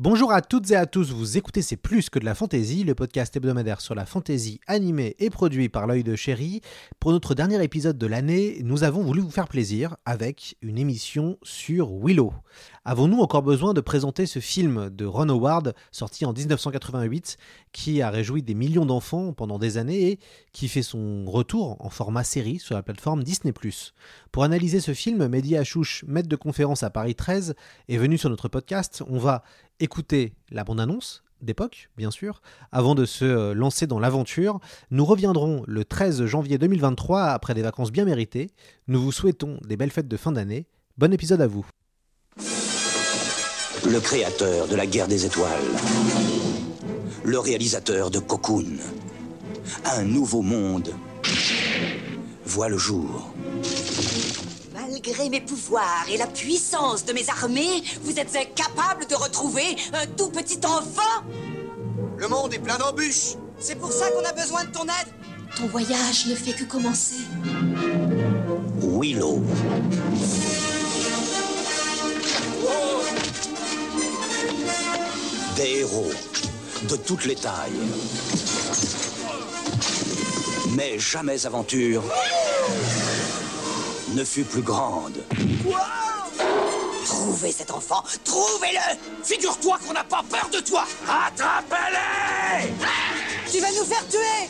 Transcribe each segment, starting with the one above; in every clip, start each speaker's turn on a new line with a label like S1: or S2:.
S1: Bonjour à toutes et à tous, vous écoutez C'est plus que de la fantaisie, le podcast hebdomadaire sur la fantaisie animée et produit par l'œil de chéri. Pour notre dernier épisode de l'année, nous avons voulu vous faire plaisir avec une émission sur Willow. Avons-nous encore besoin de présenter ce film de Ron Howard, sorti en 1988, qui a réjoui des millions d'enfants pendant des années et qui fait son retour en format série sur la plateforme Disney ⁇ Pour analyser ce film, Mehdi Achouche, maître de conférence à Paris 13, est venu sur notre podcast. On va écouter la bande-annonce d'époque, bien sûr, avant de se euh, lancer dans l'aventure. Nous reviendrons le 13 janvier 2023 après des vacances bien méritées. Nous vous souhaitons des belles fêtes de fin d'année. Bon épisode à vous.
S2: Le créateur de la guerre des étoiles. Le réalisateur de Cocoon. Un nouveau monde voit le jour.
S3: Malgré mes pouvoirs et la puissance de mes armées, vous êtes incapable de retrouver un tout petit enfant?
S4: Le monde est plein d'embûches.
S3: C'est pour ça qu'on a besoin de ton aide
S5: Ton voyage ne fait que commencer.
S2: Willow. Des héros de toutes les tailles. Mais jamais aventure ne fut plus grande.
S3: Trouvez cet enfant, trouvez-le
S4: Figure-toi qu'on n'a pas peur de toi Attrapez-les
S3: Tu vas nous faire tuer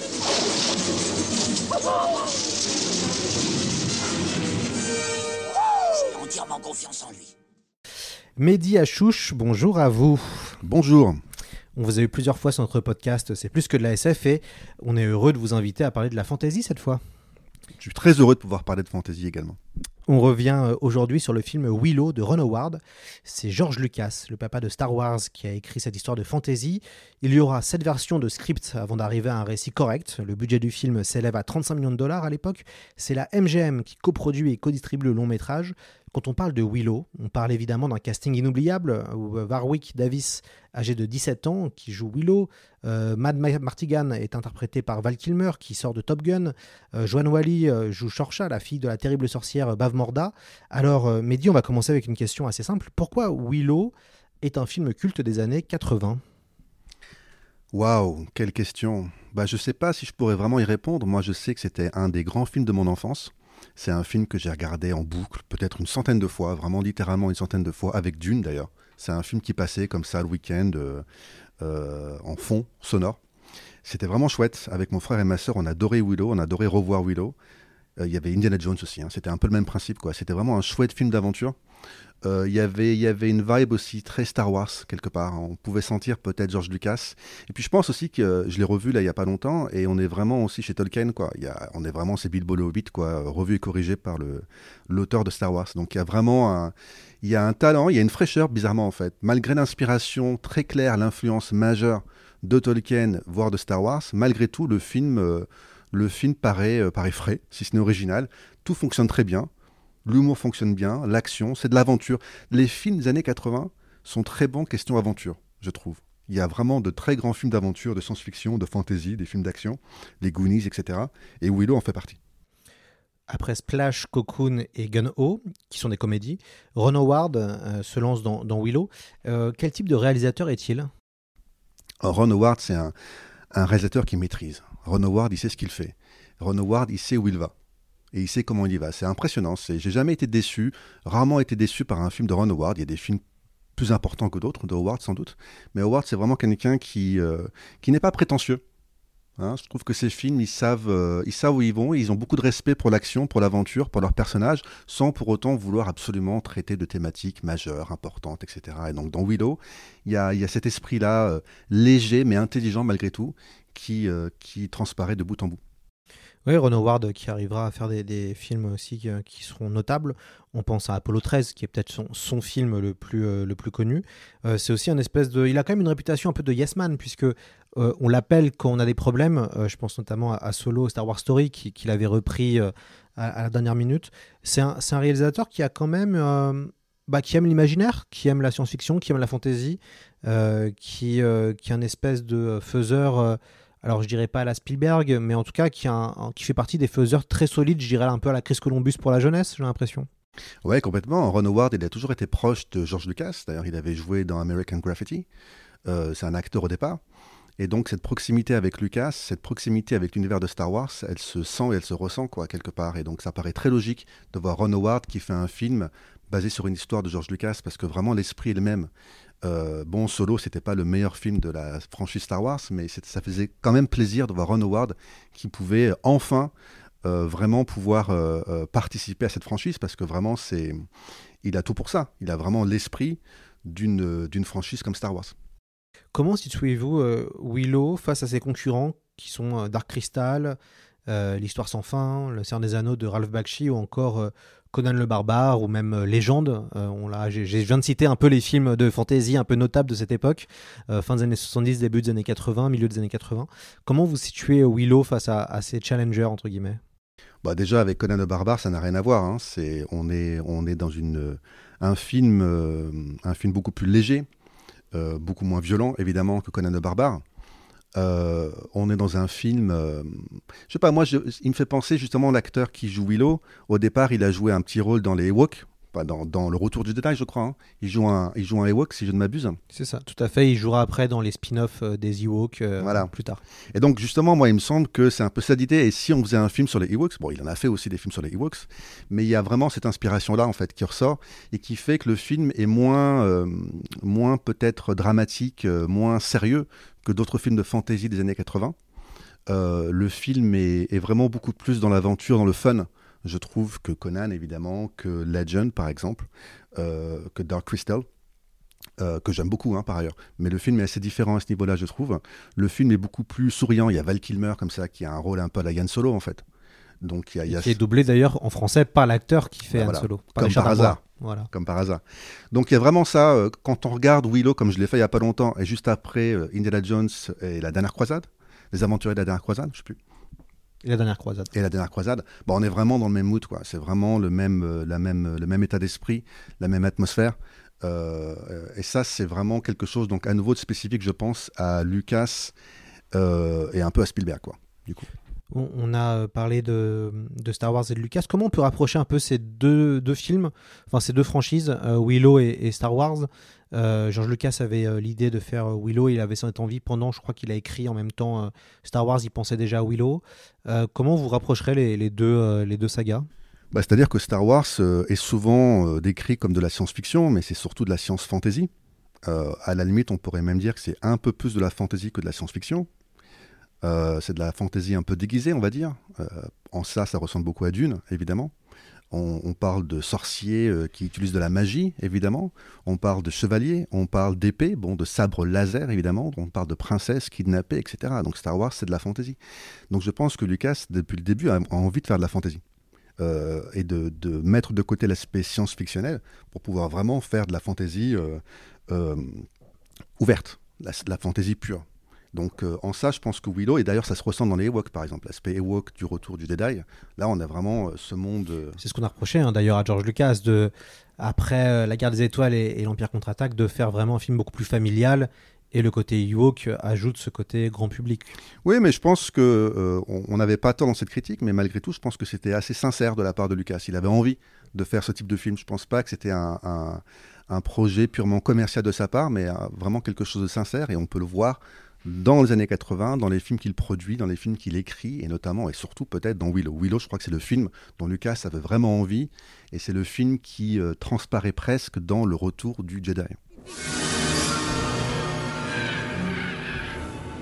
S3: J'ai entièrement confiance en lui.
S1: Mehdi Achouche, bonjour à vous.
S6: Bonjour.
S1: On vous a eu plusieurs fois sur notre podcast, c'est plus que de la SF et on est heureux de vous inviter à parler de la fantasy cette fois.
S6: Je suis très heureux de pouvoir parler de fantasy également.
S1: On revient euh, aujourd'hui sur le film Willow de Ron Howard. C'est George Lucas, le papa de Star Wars, qui a écrit cette histoire de fantasy. Il y aura sept versions de script avant d'arriver à un récit correct. Le budget du film s'élève à 35 millions de dollars à l'époque. C'est la MGM qui coproduit et co-distribue le long métrage. Quand on parle de Willow, on parle évidemment d'un casting inoubliable où euh, Warwick Davis, âgé de 17 ans, qui joue Willow. Euh, Mad Martigan est interprété par Val Kilmer, qui sort de Top Gun. Euh, Joanne Wally joue Shorsha, la fille de la terrible sorcière Bav Morda. Alors, Mehdi, on va commencer avec une question assez simple. Pourquoi Willow est un film culte des années 80
S6: Waouh, quelle question. Bah, je sais pas si je pourrais vraiment y répondre. Moi, je sais que c'était un des grands films de mon enfance. C'est un film que j'ai regardé en boucle, peut-être une centaine de fois, vraiment littéralement une centaine de fois, avec Dune d'ailleurs. C'est un film qui passait comme ça le week-end euh, euh, en fond sonore. C'était vraiment chouette. Avec mon frère et ma sœur, on adorait Willow, on adorait revoir Willow. Euh, il y avait Indiana Jones aussi. Hein. C'était un peu le même principe, quoi. C'était vraiment un chouette film d'aventure. Euh, y il y avait une vibe aussi très Star Wars quelque part. On pouvait sentir peut-être George Lucas. Et puis je pense aussi que je l'ai revu là il y a pas longtemps et on est vraiment aussi chez Tolkien quoi. Y a, on est vraiment c'est Bilbo le Hobbit quoi, revu et corrigé par l'auteur de Star Wars. Donc il y a vraiment un y a un talent, il y a une fraîcheur bizarrement en fait. Malgré l'inspiration très claire, l'influence majeure de Tolkien voire de Star Wars, malgré tout le film euh, le film paraît euh, paraît frais, si ce n'est original. Tout fonctionne très bien. L'humour fonctionne bien, l'action, c'est de l'aventure. Les films des années 80 sont très bons question aventure, je trouve. Il y a vraiment de très grands films d'aventure, de science-fiction, de fantasy, des films d'action, les Goonies, etc. Et Willow en fait partie.
S1: Après Splash, Cocoon et Gun-Ho, qui sont des comédies, Ron Howard euh, se lance dans, Willow. Euh, quel type de réalisateur est-il?
S6: Ron Howard, c'est un, un réalisateur qui maîtrise. Ron Howard, il sait ce qu'il fait. Ron Howard, il sait où il va et il sait comment il y va. C'est impressionnant. J'ai jamais été déçu, rarement été déçu par un film de Ron Howard. Il y a des films plus importants que d'autres, de Howard sans doute. Mais Howard, c'est vraiment quelqu'un qui, euh, qui n'est pas prétentieux. Hein. je trouve que ces films, ils savent, euh, où ils vont, ils ont beaucoup de respect pour l'action, pour l'aventure, pour leurs personnages, sans pour autant vouloir absolument traiter de thématiques majeures, importantes, etc. Et donc dans Willow, il y a, cet esprit-là, euh, léger mais intelligent malgré tout, qui transparaît de bout en bout.
S1: Oui, Ron Howard qui arrivera à faire des, films aussi qui, qui, seront notables. On pense à Apollo 13, qui est peut-être son, son, film le plus, euh, le plus connu. Euh, c'est aussi un espèce de. Il a quand même une réputation un peu de yes man, puisque euh, on l'appelle quand on a des problèmes. je pense notamment à, Solo, Star Wars Story, qu'il qui avait repris à, la dernière minute. C'est un, un, réalisateur qui a quand même. Bah, qui aime l'imaginaire, qui aime la science-fiction, qui aime la fantasy, qui, qui est un espèce de faiseur alors je dirais pas à la Spielberg, mais en tout cas qui, fait partie des faiseurs très solides, je dirais un peu à la Chris Columbus pour la jeunesse, j'ai l'impression.
S6: Ouais, complètement. Ron Howard, il a toujours été proche de George Lucas. D'ailleurs, il avait joué dans American Graffiti. Euh, c'est un acteur au départ. Et donc, cette proximité avec Lucas, cette proximité avec l'univers de Star Wars, elle se sent et elle se ressent, quoi, quelque part. Et donc, ça paraît très logique de voir Ron Howard qui fait un film basé sur une histoire de George Lucas, parce que vraiment, l'esprit est le même. Euh, bon, Solo, c'était pas le meilleur film de la franchise Star Wars, mais ça faisait quand même plaisir de voir Ron Howard qui pouvait enfin euh, vraiment pouvoir euh, euh, participer à cette franchise parce que vraiment, c'est, il a tout pour ça. Il a vraiment l'esprit d'une, franchise comme Star Wars.
S1: Comment situez-vous Willow face à ses concurrents qui sont Dark Crystal, L'Histoire sans fin, Le Seigneur des Anneaux de Ralph Bakshi ou encore Conan le Barbare ou même Légende. on l'a, je viens de citer un peu les films de fantasy un peu notables de cette époque, fin des années 70, début des années 80, milieu des années 80. Comment vous situez Willow face à, ces challengers, entre guillemets?
S6: Bah déjà avec Conan le barbare, ça n'a rien à voir. Hein. On est on est dans une un film euh, un film beaucoup plus léger, euh, beaucoup moins violent évidemment que Conan le barbare. Euh, on est dans un film, euh, je sais pas moi, je, il me fait penser justement l'acteur qui joue Willow. Au départ, il a joué un petit rôle dans les Ewoks, dans, dans, Le Retour du Détail, je crois. Hein. Il, joue un, il joue un Ewok, si je ne m'abuse.
S1: C'est ça, tout à fait. Il jouera après dans les spin-offs euh, des Ewoks euh, voilà. plus tard.
S6: Et donc, justement, moi, il me semble que c'est un peu ça l'idée. Et si on faisait un film sur les Ewoks, bon, il en a fait aussi des films sur les Ewoks, mais il y a vraiment cette inspiration-là, en fait, qui ressort et qui fait que le film est moins, euh, moins peut-être dramatique, euh, moins sérieux que d'autres films de fantasy des années 80. Euh, le film est, vraiment beaucoup plus dans l'aventure, dans le fun. Je trouve que Conan, évidemment, que Legend, par exemple, euh, que Dark Crystal, euh, que j'aime beaucoup hein, par ailleurs. Mais le film est assez différent à ce niveau-là, je trouve. Le film est beaucoup plus souriant. Il y a Val Kilmer comme ça, qui a un rôle un peu à la Yann Solo, en fait.
S1: Donc, il y a, il y a... Qui est doublé d'ailleurs en français par l'acteur qui fait bah, voilà. Solo.
S6: Par comme par hasard. Voilà. Comme par hasard. Donc il y a vraiment ça. Euh, quand on regarde Willow, comme je l'ai fait il n'y a pas longtemps, et juste après euh, Indiana Jones et la dernière croisade, les aventuriers de la dernière croisade, je sais plus.
S1: Et la dernière croisade.
S6: Et la dernière croisade. Bon, on est vraiment dans le même mood, quoi. C'est vraiment le même, euh, la même, le même état d'esprit, la même atmosphère. Et ça, c'est vraiment quelque chose, donc à nouveau de spécifique, je pense, à Lucas et un peu à Spielberg, quoi. Du coup.
S1: On a parlé de, Star Wars et de Lucas. Comment on peut rapprocher un peu ces deux, films, enfin ces deux franchises, euh, Willow et, Star Wars? Euh, George Lucas avait euh, l'idée de faire euh, Willow, il avait cette envie pendant, je crois qu'il a écrit en même temps euh, Star Wars, il pensait déjà à Willow. Euh, comment vous rapprocherez les, les deux, les deux sagas?
S6: Bah, C'est-à-dire que Star Wars est souvent décrit comme de la science-fiction, mais c'est surtout de la science-fantasy. à la limite, on pourrait même dire que c'est un peu plus de la fantasy que de la science-fiction. Euh, c'est de la fantaisie un peu déguisée, on va dire. Euh, en ça, ça ressemble beaucoup à Dune, évidemment. On, parle de sorciers euh, qui utilisent de la magie, évidemment. On parle de chevaliers, on parle d'épées, bon, de sabres laser, évidemment. On parle de princesses kidnappées, etc. Donc Star Wars, c'est de la fantaisie. Donc je pense que Lucas, depuis le début, a, envie de faire de la fantaisie. Et de, de, mettre de côté l'aspect science-fictionnel pour pouvoir vraiment faire de la fantaisie ouverte, la, la fantaisie pure. Donc euh, en ça, je pense que Willow, et d'ailleurs ça se ressent dans les Ewoks par exemple, l'aspect Ewok du retour du Jedi, là on a vraiment euh, ce monde... Euh...
S1: C'est ce qu'on a reproché hein, d'ailleurs à George Lucas, de, après La guerre des étoiles et, et l'Empire contre-attaque, de faire vraiment un film beaucoup plus familial, et le côté Ewok ajoute ce côté grand public.
S6: Oui, mais je pense que euh, on n'avait pas tort dans cette critique, mais malgré tout, je pense que c'était assez sincère de la part de Lucas. Il avait envie de faire ce type de film. Je pense pas que c'était un, un, un, projet purement commercial de sa part, mais euh, vraiment quelque chose de sincère, et on peut le voir dans les années 80, dans les films qu'il produit, dans les films qu'il écrit, et notamment et surtout peut-être dans Willow. Willow, je crois que c'est le film dont Lucas avait vraiment envie, et c'est le film qui euh, transparaît presque dans le retour du Jedi.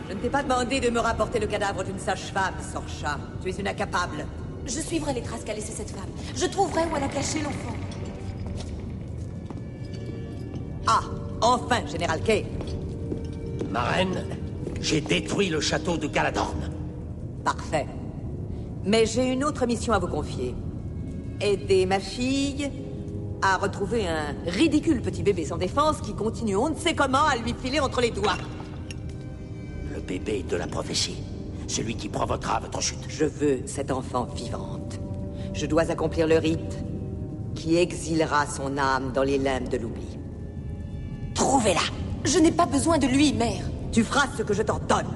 S3: Je ne t'ai pas demandé de me rapporter le cadavre d'une sage-femme, Sorcha. Tu es une incapable.
S5: Je suivrai les traces qu'a laissées cette femme. Je trouverai où elle a caché l'enfant.
S3: Ah, enfin, Général Kay.
S4: Ma reine, J'ai détruit le château de Galadorn.
S3: Parfait. Mais j'ai une autre mission à vous confier. Aider ma fille à retrouver un ridicule petit bébé sans défense qui continue on ne sait comment à lui filer entre les doigts.
S4: Le bébé de la prophétie. Celui qui provoquera votre chute.
S3: Je veux cette enfant vivante. Je dois accomplir le rite qui exilera son âme dans les limbes de l'oubli.
S5: Trouvez-la Je n'ai pas besoin de lui, mère
S3: Tu feras ce que je t'ordonne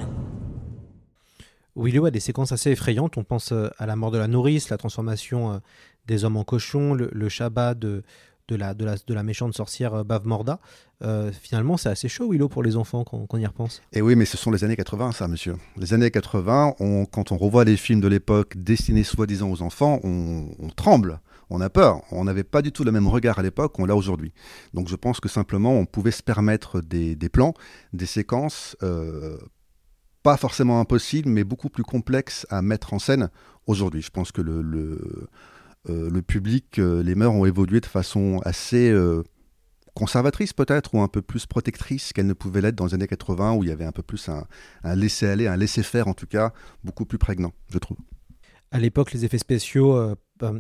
S1: Willow a des séquences assez effrayantes. On pense euh, à la mort de la nourrice, la transformation euh, des hommes en cochons, le, le Shabbat de, de, la, de, la, de la méchante sorcière euh, Bav Morda. Euh, finalement, c'est assez chaud, Willow, pour les enfants quand, quand on y repense.
S6: Et oui, mais ce sont les années 80, ça, monsieur. Les années 80, on, quand on revoit les films de l'époque destinés soi-disant aux enfants, on, on tremble on a peur. On n'avait pas du tout le même regard à l'époque qu'on l'a aujourd'hui. Donc je pense que simplement on pouvait se permettre des, plans, des séquences, euh, pas forcément impossibles, mais beaucoup plus complexes à mettre en scène aujourd'hui. Je pense que le, euh, public, euh, les mœurs ont évolué de façon assez conservatrice peut-être, ou un peu plus protectrice qu'elles ne pouvaient l'être dans les années 80, où il y avait un peu plus un, un laisser-aller, un laisser-faire en tout cas, beaucoup plus prégnant, je trouve.
S1: À l'époque, les effets spéciaux euh,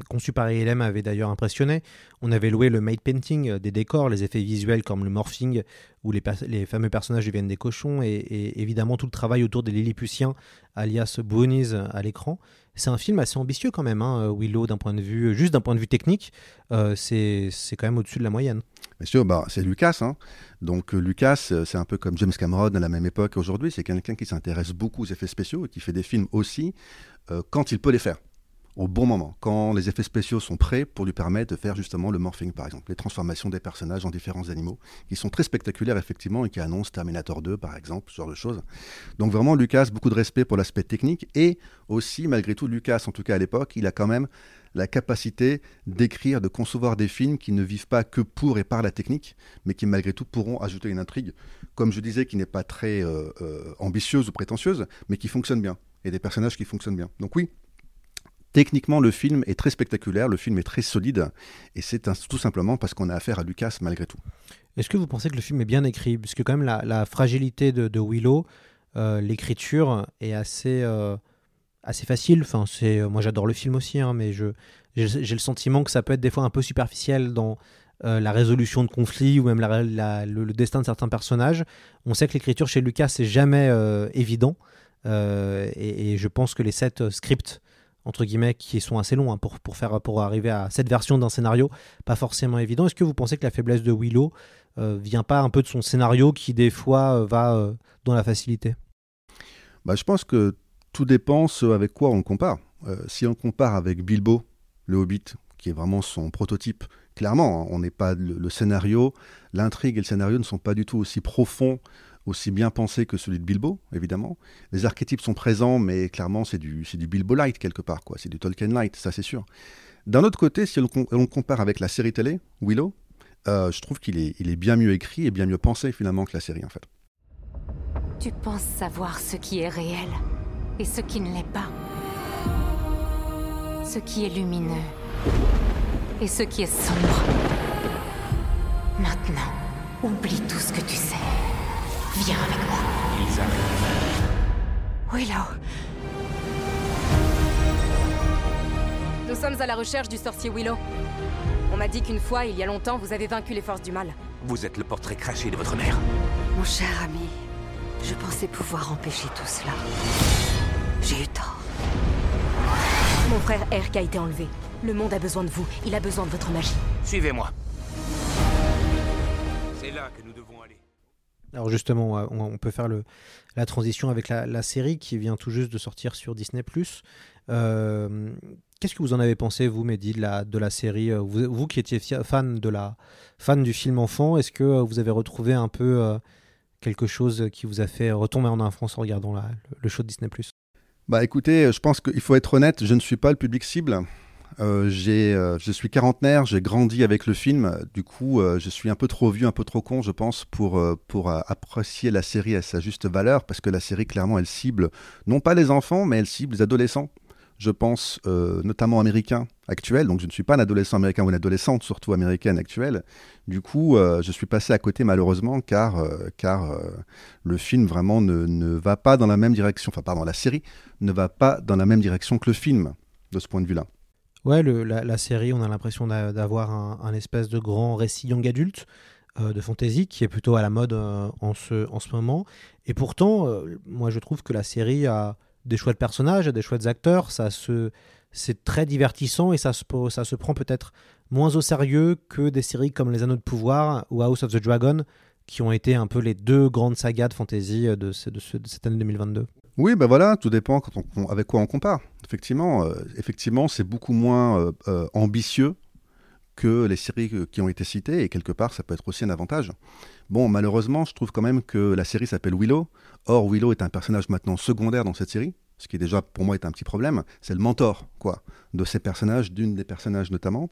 S1: conçus par ILM avaient d'ailleurs impressionné. On avait loué le made painting euh, des décors, les effets visuels comme le morphing, où les, fameux personnages deviennent des cochons, et, évidemment tout le travail autour des Lilliputiens, alias Boonies, à l'écran. C'est un film assez ambitieux quand même, hein, Willow, d'un point de vue, juste d'un point de vue technique, euh, c'est quand même au-dessus de la moyenne.
S6: Bien sûr, bah, c'est Lucas. Hein. Donc euh, Lucas, c'est un peu comme James Cameron à la même époque aujourd'hui. C'est quelqu'un qui s'intéresse beaucoup aux effets spéciaux et qui fait des films aussi euh, quand il peut les faire au bon moment, quand les effets spéciaux sont prêts pour lui permettre de faire justement le morphing, par exemple, les transformations des personnages en différents animaux, qui sont très spectaculaires effectivement et qui annoncent Terminator 2, par exemple, ce genre de choses. Donc vraiment, Lucas, beaucoup de respect pour l'aspect technique et aussi, malgré tout, Lucas, en tout cas à l'époque, il a quand même la capacité d'écrire, de concevoir des films qui ne vivent pas que pour et par la technique, mais qui malgré tout pourront ajouter une intrigue, comme je disais, qui n'est pas très euh, euh, ambitieuse ou prétentieuse, mais qui fonctionne bien, et des personnages qui fonctionnent bien. Donc oui, techniquement, le film est très spectaculaire, le film est très solide, et c'est tout simplement parce qu'on a affaire à Lucas malgré tout.
S1: Est-ce que vous pensez que le film est bien écrit? Parce que quand même, la, fragilité de, de Willow, euh, l'écriture est assez, euh, assez facile. Enfin, c'est, moi, j'adore le film aussi, hein, mais je, j'ai, le sentiment que ça peut être des fois un peu superficiel dans euh, la résolution de conflits ou même le, destin de certains personnages. On sait que l'écriture chez Lucas, c'est jamais euh, évident. Et, et, je pense que les sept scripts entre guillemets, qui sont assez longs hein, pour, pour, faire, pour arriver à cette version d'un scénario, pas forcément évident. Est-ce que vous pensez que la faiblesse de Willow euh, vient pas un peu de son scénario qui, des fois, euh, va euh, dans la facilité?
S6: Bah, Je pense que tout dépend ce avec quoi on le compare. si on compare avec Bilbo, le Hobbit, qui est vraiment son prototype, clairement, hein, on n'est pas le scénario, l'intrigue et le scénario ne sont pas du tout aussi profonds aussi bien pensé que celui de Bilbo, évidemment. Les archétypes sont présents, mais clairement, c'est du, du Bilbo Light quelque part, quoi. C'est du Tolkien Light, ça c'est sûr. D'un autre côté, si on, compare avec la série télé, Willow, euh, je trouve qu'il est, il est bien mieux écrit et bien mieux pensé finalement que la série, en fait.
S5: Tu penses savoir ce qui est réel et ce qui ne l'est pas. Ce qui est lumineux et ce qui est sombre. Maintenant, oublie tout ce que tu sais. Viens avec moi.
S7: Ils arrivent.
S5: Willow.
S8: Nous sommes à la recherche du sorcier Willow. On m'a dit qu'une fois, il y a longtemps, vous avez vaincu les forces du mal.
S4: Vous êtes le portrait craché de votre mère.
S5: Mon cher ami, je pensais pouvoir empêcher tout cela. J'ai eu tort.
S8: Mon frère Erk a été enlevé. Le monde a besoin de vous. Il a besoin de votre magie.
S4: Suivez-moi. C'est là que nous devons aller.
S1: Alors justement, on peut faire la transition avec la, série qui vient tout juste de sortir sur Disney ⁇ euh, Qu'est-ce que vous en avez pensé, vous, Mehdi, de la, série vous, vous, qui étiez fan, du film enfant, est-ce que vous avez retrouvé un peu euh, quelque chose qui vous a fait retomber en enfance en regardant le show de Disney ⁇
S6: Bah écoutez, je pense qu'il faut être honnête, je ne suis pas le public cible. Euh, euh, je suis quarantenaire, j'ai grandi avec le film, du coup euh, je suis un peu trop vieux, un peu trop con je pense pour, pour apprécier la série à sa juste valeur, parce que la série clairement elle cible non pas les enfants, mais elle cible les adolescents. je pense, notamment américain actuel. Donc je ne suis pas un adolescent américain ou une adolescente, surtout américaine actuelle. Du coup, je suis passé à côté malheureusement car, car le film vraiment ne, ne, va pas dans la même direction. Enfin, pardon, la série ne va pas dans la même direction que le film de ce point de vue-là.
S1: Ouais, la, série, on a l'impression d'avoir un, espèce de grand récit young adulte de fantasy qui est plutôt à la mode en, ce, en ce moment. Et pourtant, moi je trouve que la série a des chouettes personnages, des chouettes acteurs, ça se c'est très divertissant et ça se, prend peut-être moins au sérieux que des séries comme Les Anneaux de Pouvoir ou House of the Dragon, qui ont été un peu les deux grandes sagas de fantasy de, de, de cette année 2022.
S6: Oui, ben voilà, tout dépend avec quoi on compare. Effectivement, euh, effectivement, c'est beaucoup moins euh, euh, ambitieux que les séries qui ont été citées, et quelque part, ça peut être aussi un avantage. Bon, malheureusement, je trouve quand même que la série s'appelle Willow. Or, Willow est un personnage maintenant secondaire dans cette série, ce qui déjà pour moi est un petit problème. C'est le mentor, quoi, de ces personnages, d'une des personnages notamment.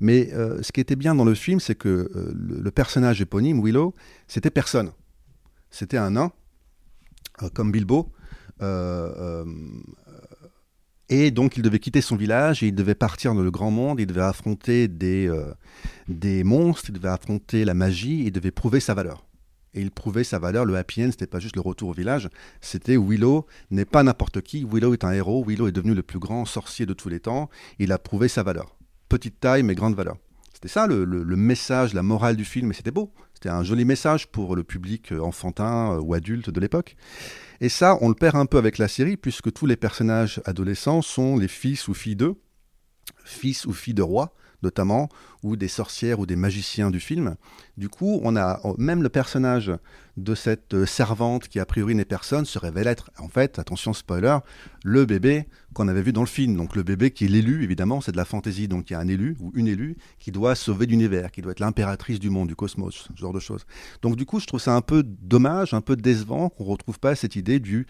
S6: Mais ce qui était bien dans le film, c'est que le, personnage éponyme, Willow, c'était personne. C'était un nain, comme Bilbo. Euh, et donc il devait quitter son village et il devait partir dans le grand monde, il devait affronter des, euh, des monstres, il devait affronter la magie, il devait prouver sa valeur. Et il prouvait sa valeur, le happy end, c'était pas juste le retour au village, c'était Willow n'est pas n'importe qui, Willow est un héros, Willow est devenu le plus grand sorcier de tous les temps, il a prouvé sa valeur. Petite taille mais grande valeur. C'était ça le, message, la morale du film, et c'était beau. C'était un joli message pour le public enfantin ou adulte de l'époque. Et ça, on le perd un peu avec la série, puisque tous les personnages adolescents sont les fils ou filles d'eux, fils ou filles de rois, notamment, ou des sorcières ou des magiciens du film. Du coup, on a même le personnage de cette servante qui a priori n'est personne se révèle être, en fait, attention spoiler, le bébé qu'on avait vu dans le film. Donc le bébé qui est l'élu, évidemment, c'est de la fantaisie, donc il y a un élu ou une élue qui doit sauver l'univers, qui doit être l'impératrice du monde, du cosmos, ce genre de choses. Donc du coup, je trouve ça un peu dommage, un peu décevant qu'on retrouve pas cette idée du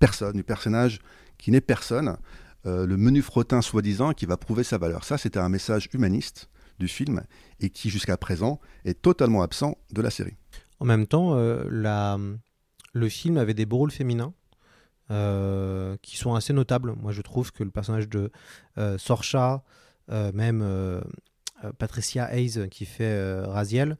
S6: personne, du personnage qui n'est personne, euh, le menu frottin soi-disant qui va prouver sa valeur. Ça, c'était un message humaniste du film et qui, jusqu'à présent, est totalement absent de la série.
S1: En même temps, euh, la... le film avait des beaux rôles féminins. Euh, qui sont assez notables. Moi, je trouve que le personnage de Sorcha, même Patricia Hayes qui fait Raziel,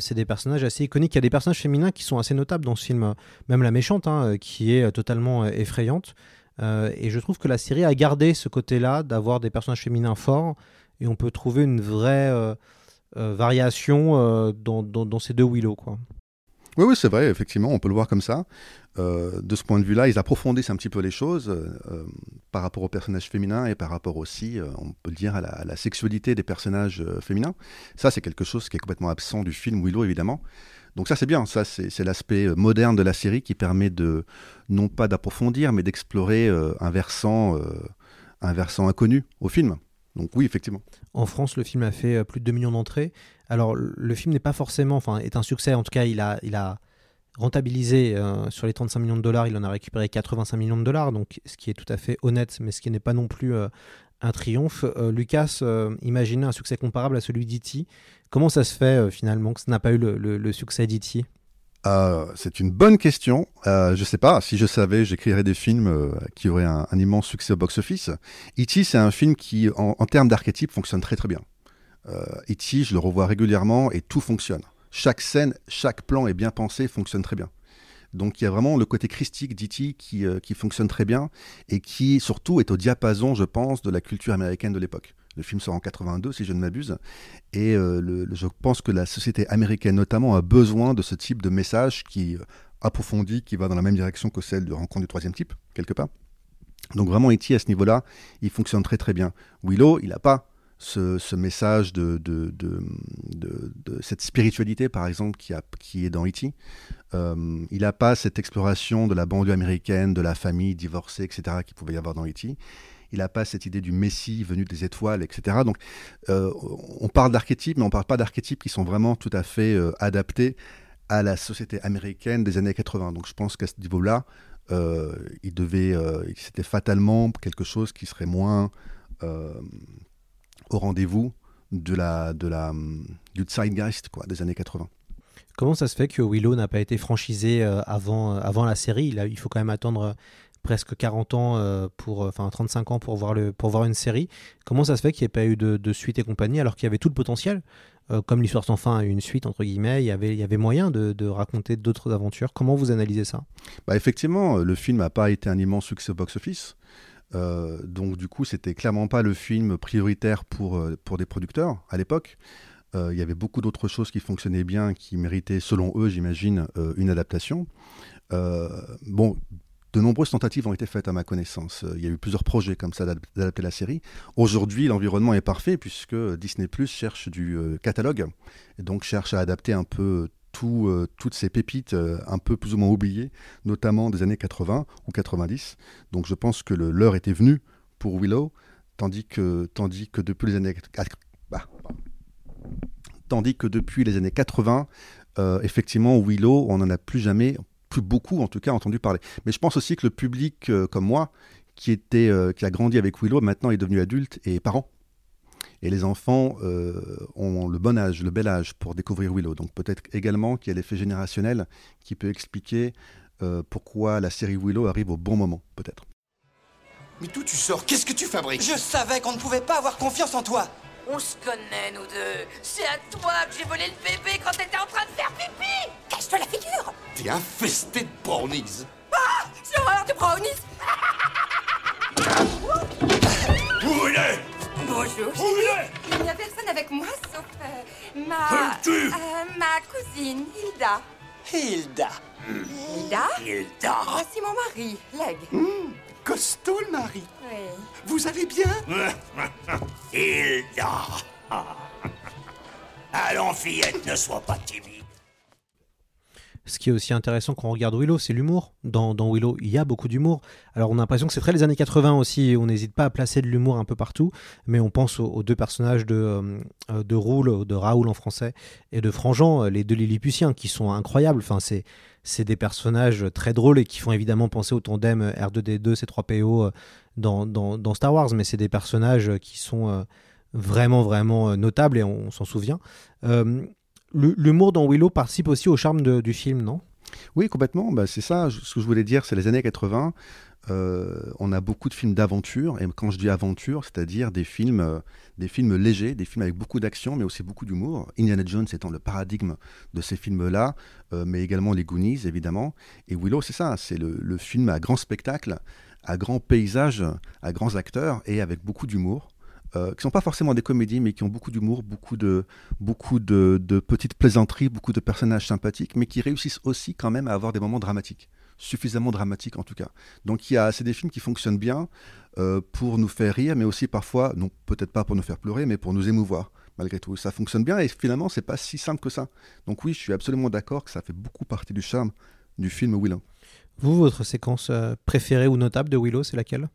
S1: c'est des personnages assez iconiques. Il y a des personnages féminins qui sont assez notables dans ce film. Même la méchante, hein, qui est totalement effrayante. Euh, et je trouve que la série a gardé ce côté-là d'avoir des personnages féminins forts et on peut trouver une vraie euh, euh, variation dans, ces deux Willow.
S6: Oui, oui, c'est vrai, effectivement, on peut le voir comme ça. de ce point de vue-là, ils approfondissent un petit peu les choses par rapport aux personnages féminins et par rapport aussi, on peut le dire, à la sexualité des personnages féminins. Ça, c'est quelque chose qui est complètement absent du film Willow, évidemment. Donc ça c'est bien, ça c'est l'aspect euh, moderne de la série qui permet de non pas d'approfondir mais d'explorer euh, un versant euh, un versant inconnu au film. Donc oui, effectivement.
S1: En France, le film a fait plus de 2 millions d'entrées. Alors le film n'est pas forcément, enfin est un succès. En tout cas, il a, il a rentabilisé sur les 35 millions de dollars, il en a récupéré 85 millions de dollars, donc ce qui est tout à fait honnête, mais ce qui n'est pas non plus un triomphe. Lucas imaginait un succès comparable à celui d'E.T. Comment ça se fait finalement que ça n'a pas eu le, succès d'E.T.
S6: Euh, c'est une bonne question. Euh, je sais pas. Si je savais, j'écrirais des films euh, qui auraient un, immense succès au box-office. E.T., c'est un film qui, en, termes d'archétype, fonctionne très très bien. E.T., je le revois régulièrement et tout fonctionne. Chaque scène, chaque plan est bien pensé, fonctionne très bien. Donc il y a vraiment le côté christique d'E.T. Qui, qui fonctionne très bien et qui surtout est au diapason, je pense, de la culture américaine de l'époque. Le film sort en 82, si je ne m'abuse. Et euh, je pense que la société américaine, notamment, a besoin de ce type de message qui euh, approfondit, qui va dans la même direction que celle de Rencontre du troisième type, quelque part. Donc vraiment, E.T. à ce niveau-là, il fonctionne très très bien. Willow, il n'a pas ce, message de, cette spiritualité, par exemple, qui est dans E.T. Euh, il n'a pas cette exploration de la banlieue américaine, de la famille divorcée, etc., qu'il pouvait y avoir dans E.T il n'a pas cette idée du Messie venu des étoiles, etc. Donc, euh, on parle d'archétypes, mais on ne parle pas d'archétypes qui sont vraiment tout à fait euh, adaptés à la société américaine des années 80. Donc, je pense qu'à ce niveau-là, euh, il devait, c'était fatalement quelque chose qui serait moins au rendez-vous de la, de la, du zeitgeist des années 80.
S1: Comment ça se fait que Willow n'a pas été franchisé avant, avant la série? Il faut quand même attendre presque 40 ans, euh, pour, enfin 35 ans pour voir, le, pour voir une série. Comment ça se fait qu'il n'y ait pas eu de, suite et compagnie alors qu'il y avait tout le potentiel euh, Comme l'histoire sans fin a une suite, entre guillemets, il y avait, il y avait moyen de, raconter d'autres aventures. Comment vous analysez ça?
S6: Bah Effectivement, le film n'a pas été un immense succès au box-office. Euh, donc du coup, c'était clairement pas le film prioritaire pour, euh, pour des producteurs à l'époque. Euh, il y avait beaucoup d'autres choses qui fonctionnaient bien, qui méritaient, selon eux, j'imagine, une adaptation. bon, de nombreuses tentatives ont été faites à ma connaissance. Il y a eu plusieurs projets comme ça d'adapter la série. Aujourd'hui, l'environnement est parfait puisque Disney Plus cherche du catalogue et donc cherche à adapter un peu euh, toutes ces pépites euh, un peu plus ou moins oubliées, notamment des années 80 ou 90. Donc je pense que l'heure était venue pour Willow, tandis que, depuis les années... Bah, tandis que depuis les années 80, euh, effectivement, Willow, on n'en a plus jamais, plus beaucoup en tout cas, entendu parler. Mais je pense aussi que le public comme moi, qui, était, qui a grandi avec Willow, maintenant est devenu adulte et parent. Et les enfants euh, ont le bon âge, le bel âge pour découvrir Willow. Donc peut-être également qu'il y a l'effet générationnel qui peut expliquer euh, pourquoi la série Willow arrive au bon moment, peut-être.
S9: Mais d'où tu sors? Qu'est-ce que tu fabriques?
S10: Je savais qu'on ne pouvait pas avoir confiance en toi.
S11: On se connaît, nous deux. C'est à toi que j'ai volé le bébé quand t'étais en train de faire pipi
S10: Cache-toi la figure
S9: T'es infesté de brownies
S11: Ah J'ai horreur de brownies
S9: Où il est?
S11: Bonjour.
S9: il
S11: n'y a personne avec moi sauf euh, ma euh, ma cousine Hilda.
S10: Hilda.
S11: Hilda?
S9: Hilda.
S11: Voici mon mari, Leg.
S9: Mmh, costaud le mari.
S11: Oui.
S9: Vous allez bien?
S4: Hilda. Allons fillette, ne sois pas timide.
S1: Ce qui est aussi intéressant quand on regarde Willow, c'est l'humour. Dans, Willow, il y a beaucoup d'humour. Alors on a l'impression que c'est très les années 80 aussi, on n'hésite pas à placer de l'humour un peu partout, mais on pense aux, deux personnages de, euh, de de Raoul en français, et de Franjean, les deux Lilliputiens, qui sont incroyables. Enfin, c'est, c'est des personnages très drôles et qui font évidemment penser au tandem R2D2, C3PO euh, dans, dans, dans Star Wars, mais c'est des personnages qui sont euh, vraiment, vraiment notables et on, s'en souvient. L'humour dans Willow participe aussi au charme du film, non?
S6: Oui, complètement. Bah, c'est ça. Ce que je voulais dire, c'est les années 80. Euh, on a beaucoup de films d'aventure, et quand je dis aventure, c'est-à-dire des films, euh, des films légers, des films avec beaucoup d'action, mais aussi beaucoup d'humour. Indiana Jones étant le paradigme de ces films-là, euh, mais également les Goonies, évidemment. Et Willow, c'est ça, c'est le, le, film à grand spectacle, à grand paysage, à grands acteurs, et avec beaucoup d'humour. Euh, qui ne sont pas forcément des comédies, mais qui ont beaucoup d'humour, beaucoup, de, beaucoup de, petites plaisanteries, beaucoup de personnages sympathiques, mais qui réussissent aussi quand même à avoir des moments dramatiques, suffisamment dramatiques en tout cas. Donc c'est des films qui fonctionnent bien euh, pour nous faire rire, mais aussi parfois, non peut-être pas pour nous faire pleurer, mais pour nous émouvoir malgré tout. Ça fonctionne bien et finalement, c'est pas si simple que ça. Donc oui, je suis absolument d'accord que ça fait beaucoup partie du charme du film Willow.
S1: Vous, votre séquence euh, préférée ou notable de Willow, c'est laquelle?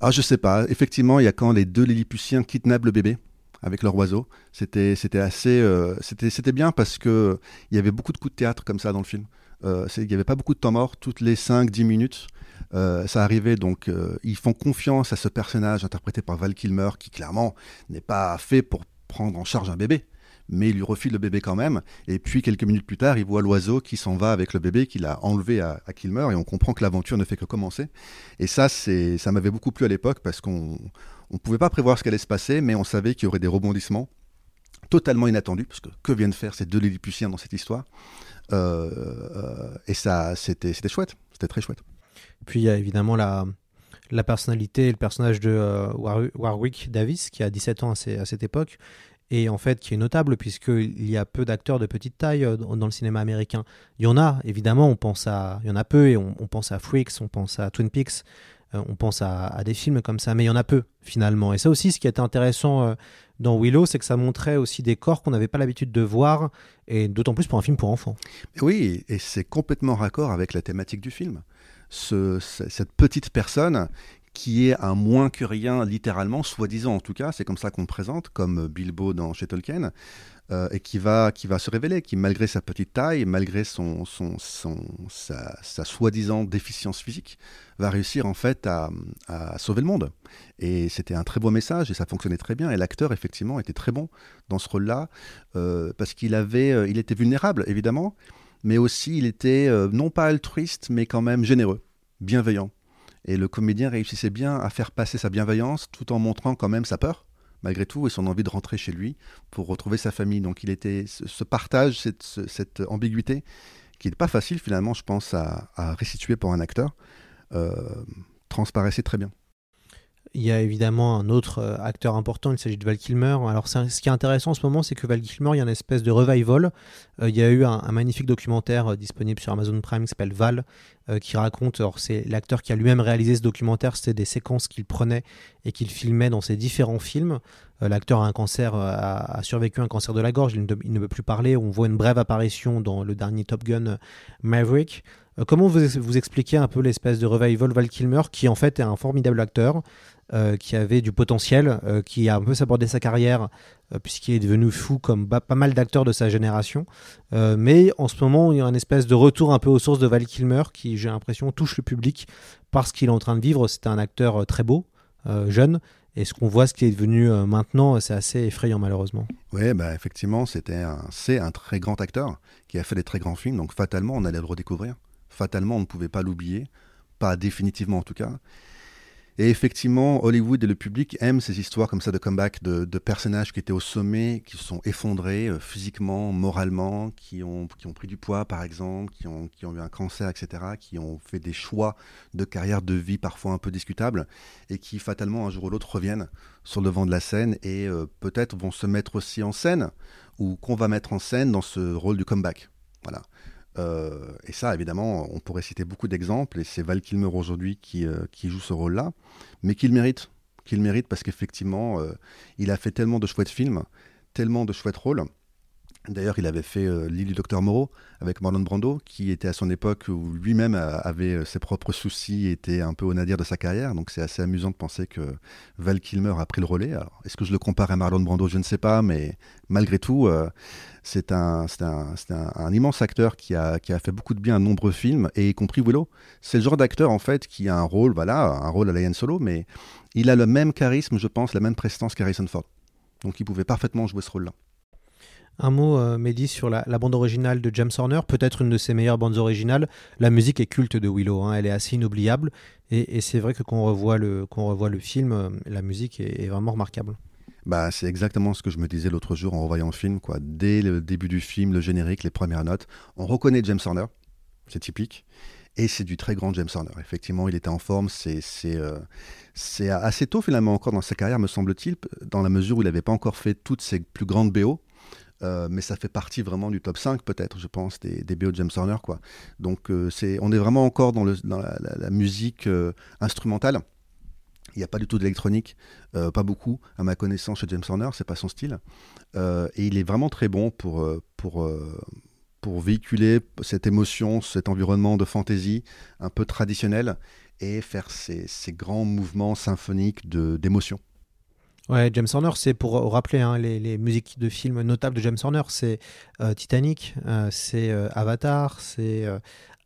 S6: Ah, je sais pas. Effectivement, il y a quand les deux Lilliputiens kidnappent le bébé avec leur oiseau. C'était, c'était assez, euh, c'était, bien parce que il y avait beaucoup de coups de théâtre comme ça dans le film. Euh, il n'y avait pas beaucoup de temps mort, toutes les 5-10 minutes. Euh, ça arrivait donc, ils font confiance à ce personnage interprété par Val Kilmer qui clairement n'est pas fait pour prendre en charge un bébé mais il lui refile le bébé quand même. Et puis quelques minutes plus tard, il voit l'oiseau qui s'en va avec le bébé qu'il a enlevé à, Kilmer, et on comprend que l'aventure ne fait que commencer. Et ça, ça m'avait beaucoup plu à l'époque parce qu'on ne pouvait pas prévoir ce qui allait se passer, mais on savait qu'il y aurait des rebondissements totalement inattendus, parce que que viennent faire ces deux Lilliputiens dans cette histoire? Euh, euh, Et ça, c'était, chouette, c'était très chouette.
S1: Puis il y a évidemment la, personnalité et le personnage de euh, Warwick Davis, qui a 17 ans à, à cette époque, et en fait qui est notable puisqu'il y a peu d'acteurs de petite taille euh, dans, le cinéma américain. Il y en a, évidemment, on pense à, il y en a peu et on, pense à Freaks, on pense à Twin Peaks, euh, on pense à, des films comme ça, mais il y en a peu finalement. Et ça aussi, ce qui était intéressant euh, dans Willow, c'est que ça montrait aussi des corps qu'on n'avait pas l'habitude de voir, et d'autant plus pour un film pour enfants.
S6: Oui, et c'est complètement raccord avec la thématique du film. Ce, cette petite personne qui est un moins que rien, littéralement, soi-disant en tout cas, c'est comme ça qu'on le présente, comme Bilbo dans chez Tolkien, euh, et qui va, qui va se révéler, qui malgré sa petite taille, malgré son, son, sa, soi-disant déficience physique, va réussir en fait à, sauver le monde. Et c'était un très beau message, et ça fonctionnait très bien, et l'acteur effectivement était très bon dans ce rôle-là, euh, parce qu'il avait, euh, il était vulnérable évidemment, mais aussi il était non pas altruiste, mais quand même généreux, bienveillant Et le comédien réussissait bien à faire passer sa bienveillance tout en montrant quand même sa peur, malgré tout, et son envie de rentrer chez lui pour retrouver sa famille. Donc il était ce partage, cette, ambiguïté, qui n'est pas facile finalement, je pense, à, à restituer pour un acteur, euh, transparaissait très bien.
S1: Il y a évidemment un autre euh, acteur important, il s'agit de Val Kilmer. Alors ce qui est intéressant en ce moment, c'est que Val Kilmer, il y a une espèce de revival. Euh, il y a eu un, magnifique documentaire euh, disponible sur Amazon Prime qui s'appelle Val, qui raconte, c'est l'acteur qui a lui-même réalisé ce documentaire, c'était des séquences qu'il prenait et qu'il filmait dans ses différents films. l'acteur a un cancer, a, survécu à un cancer de la gorge, il ne, il ne, peut plus parler. On voit une brève apparition dans le dernier Top Gun Maverick. comment vous, vous expliquez un peu l'espèce de revival Val Kilmer, qui en fait est un formidable acteur euh, qui avait du potentiel, euh, qui a un peu sabordé sa carrière euh, puisqu'il est devenu fou comme pas mal d'acteurs de sa génération. mais en ce moment, il y a un espèce de retour un peu aux sources de Val Kilmer qui, j'ai l'impression, touche le public parce qu'il est en train de vivre. C'est un acteur très beau, jeune. Et ce qu'on voit, ce qui est devenu maintenant, c'est assez effrayant malheureusement.
S6: Oui, bah, effectivement, c'était c'est un très grand acteur qui a fait des très grands films. Donc fatalement, on allait le redécouvrir. Fatalement, on ne pouvait pas l'oublier. Pas définitivement en tout cas. Et effectivement, Hollywood et le public aiment ces histoires comme ça de comeback de, personnages qui étaient au sommet, qui se sont effondrés euh, physiquement, moralement, qui ont, pris du poids par exemple, qui ont, qui ont eu un cancer, etc., qui ont fait des choix de carrière, de vie parfois un peu discutables, et qui fatalement un jour ou l'autre reviennent sur le devant de la scène et euh, peut-être vont se mettre aussi en scène, ou qu'on va mettre en scène dans ce rôle du comeback. Voilà. Euh, et ça, évidemment, on pourrait citer beaucoup d'exemples, et c'est Val Kilmer aujourd'hui qui, euh, joue ce rôle-là, mais qu'il mérite. Qu'il mérite parce qu'effectivement, euh, il a fait tellement de chouettes films, tellement de chouettes rôles, D'ailleurs, il avait fait euh, L'île du docteur Moreau avec Marlon Brando, qui était à son époque où lui-même avait euh, ses propres soucis et était un peu au nadir de sa carrière. Donc c'est assez amusant de penser que Val Kilmer a pris le relais. est-ce que je le compare à Marlon Brando? Je ne sais pas, mais malgré tout, euh, c'est un, immense acteur qui a, fait beaucoup de bien à nombreux films, et y compris Willow. C'est le genre d'acteur, en fait, qui a un rôle, voilà, un rôle à la Solo, mais il a le même charisme, je pense, la même prestance qu'Harrison Ford. Donc il pouvait parfaitement jouer ce rôle-là.
S1: Un mot, euh, Mehdi, sur la, bande originale de James Horner, peut-être une de ses meilleures bandes originales. La musique est culte de Willow, hein, elle est assez inoubliable. Et, c'est vrai que quand on revoit le, revoit le film, euh, la musique est, vraiment remarquable.
S6: Bah, c'est exactement ce que je me disais l'autre jour en revoyant le film. Quoi. Dès le début du film, le générique, les premières notes, on reconnaît James Horner, c'est typique. Et c'est du très grand James Horner. Effectivement, il était en forme. C'est euh, assez tôt, finalement, encore dans sa carrière, me semble-t-il, dans la mesure où il n'avait pas encore fait toutes ses plus grandes BO. Euh, mais ça fait partie vraiment du top 5 peut-être, je pense, des, des BO de James Horner. Quoi. Donc euh, c'est, on est vraiment encore dans, le, dans la, musique euh, instrumentale. Il n'y a pas du tout d'électronique, pas beaucoup, à ma connaissance, chez James Horner, c'est pas son style. et il est vraiment très bon pour, pour, pour véhiculer cette émotion, cet environnement de fantaisie un peu traditionnel et faire ces, ces grands mouvements symphoniques d'émotion.
S1: Ouais, James Horner, c'est pour rappeler hein, les, musiques de films notables de James Horner, c'est euh, Titanic, euh, c'est euh, Avatar, c'est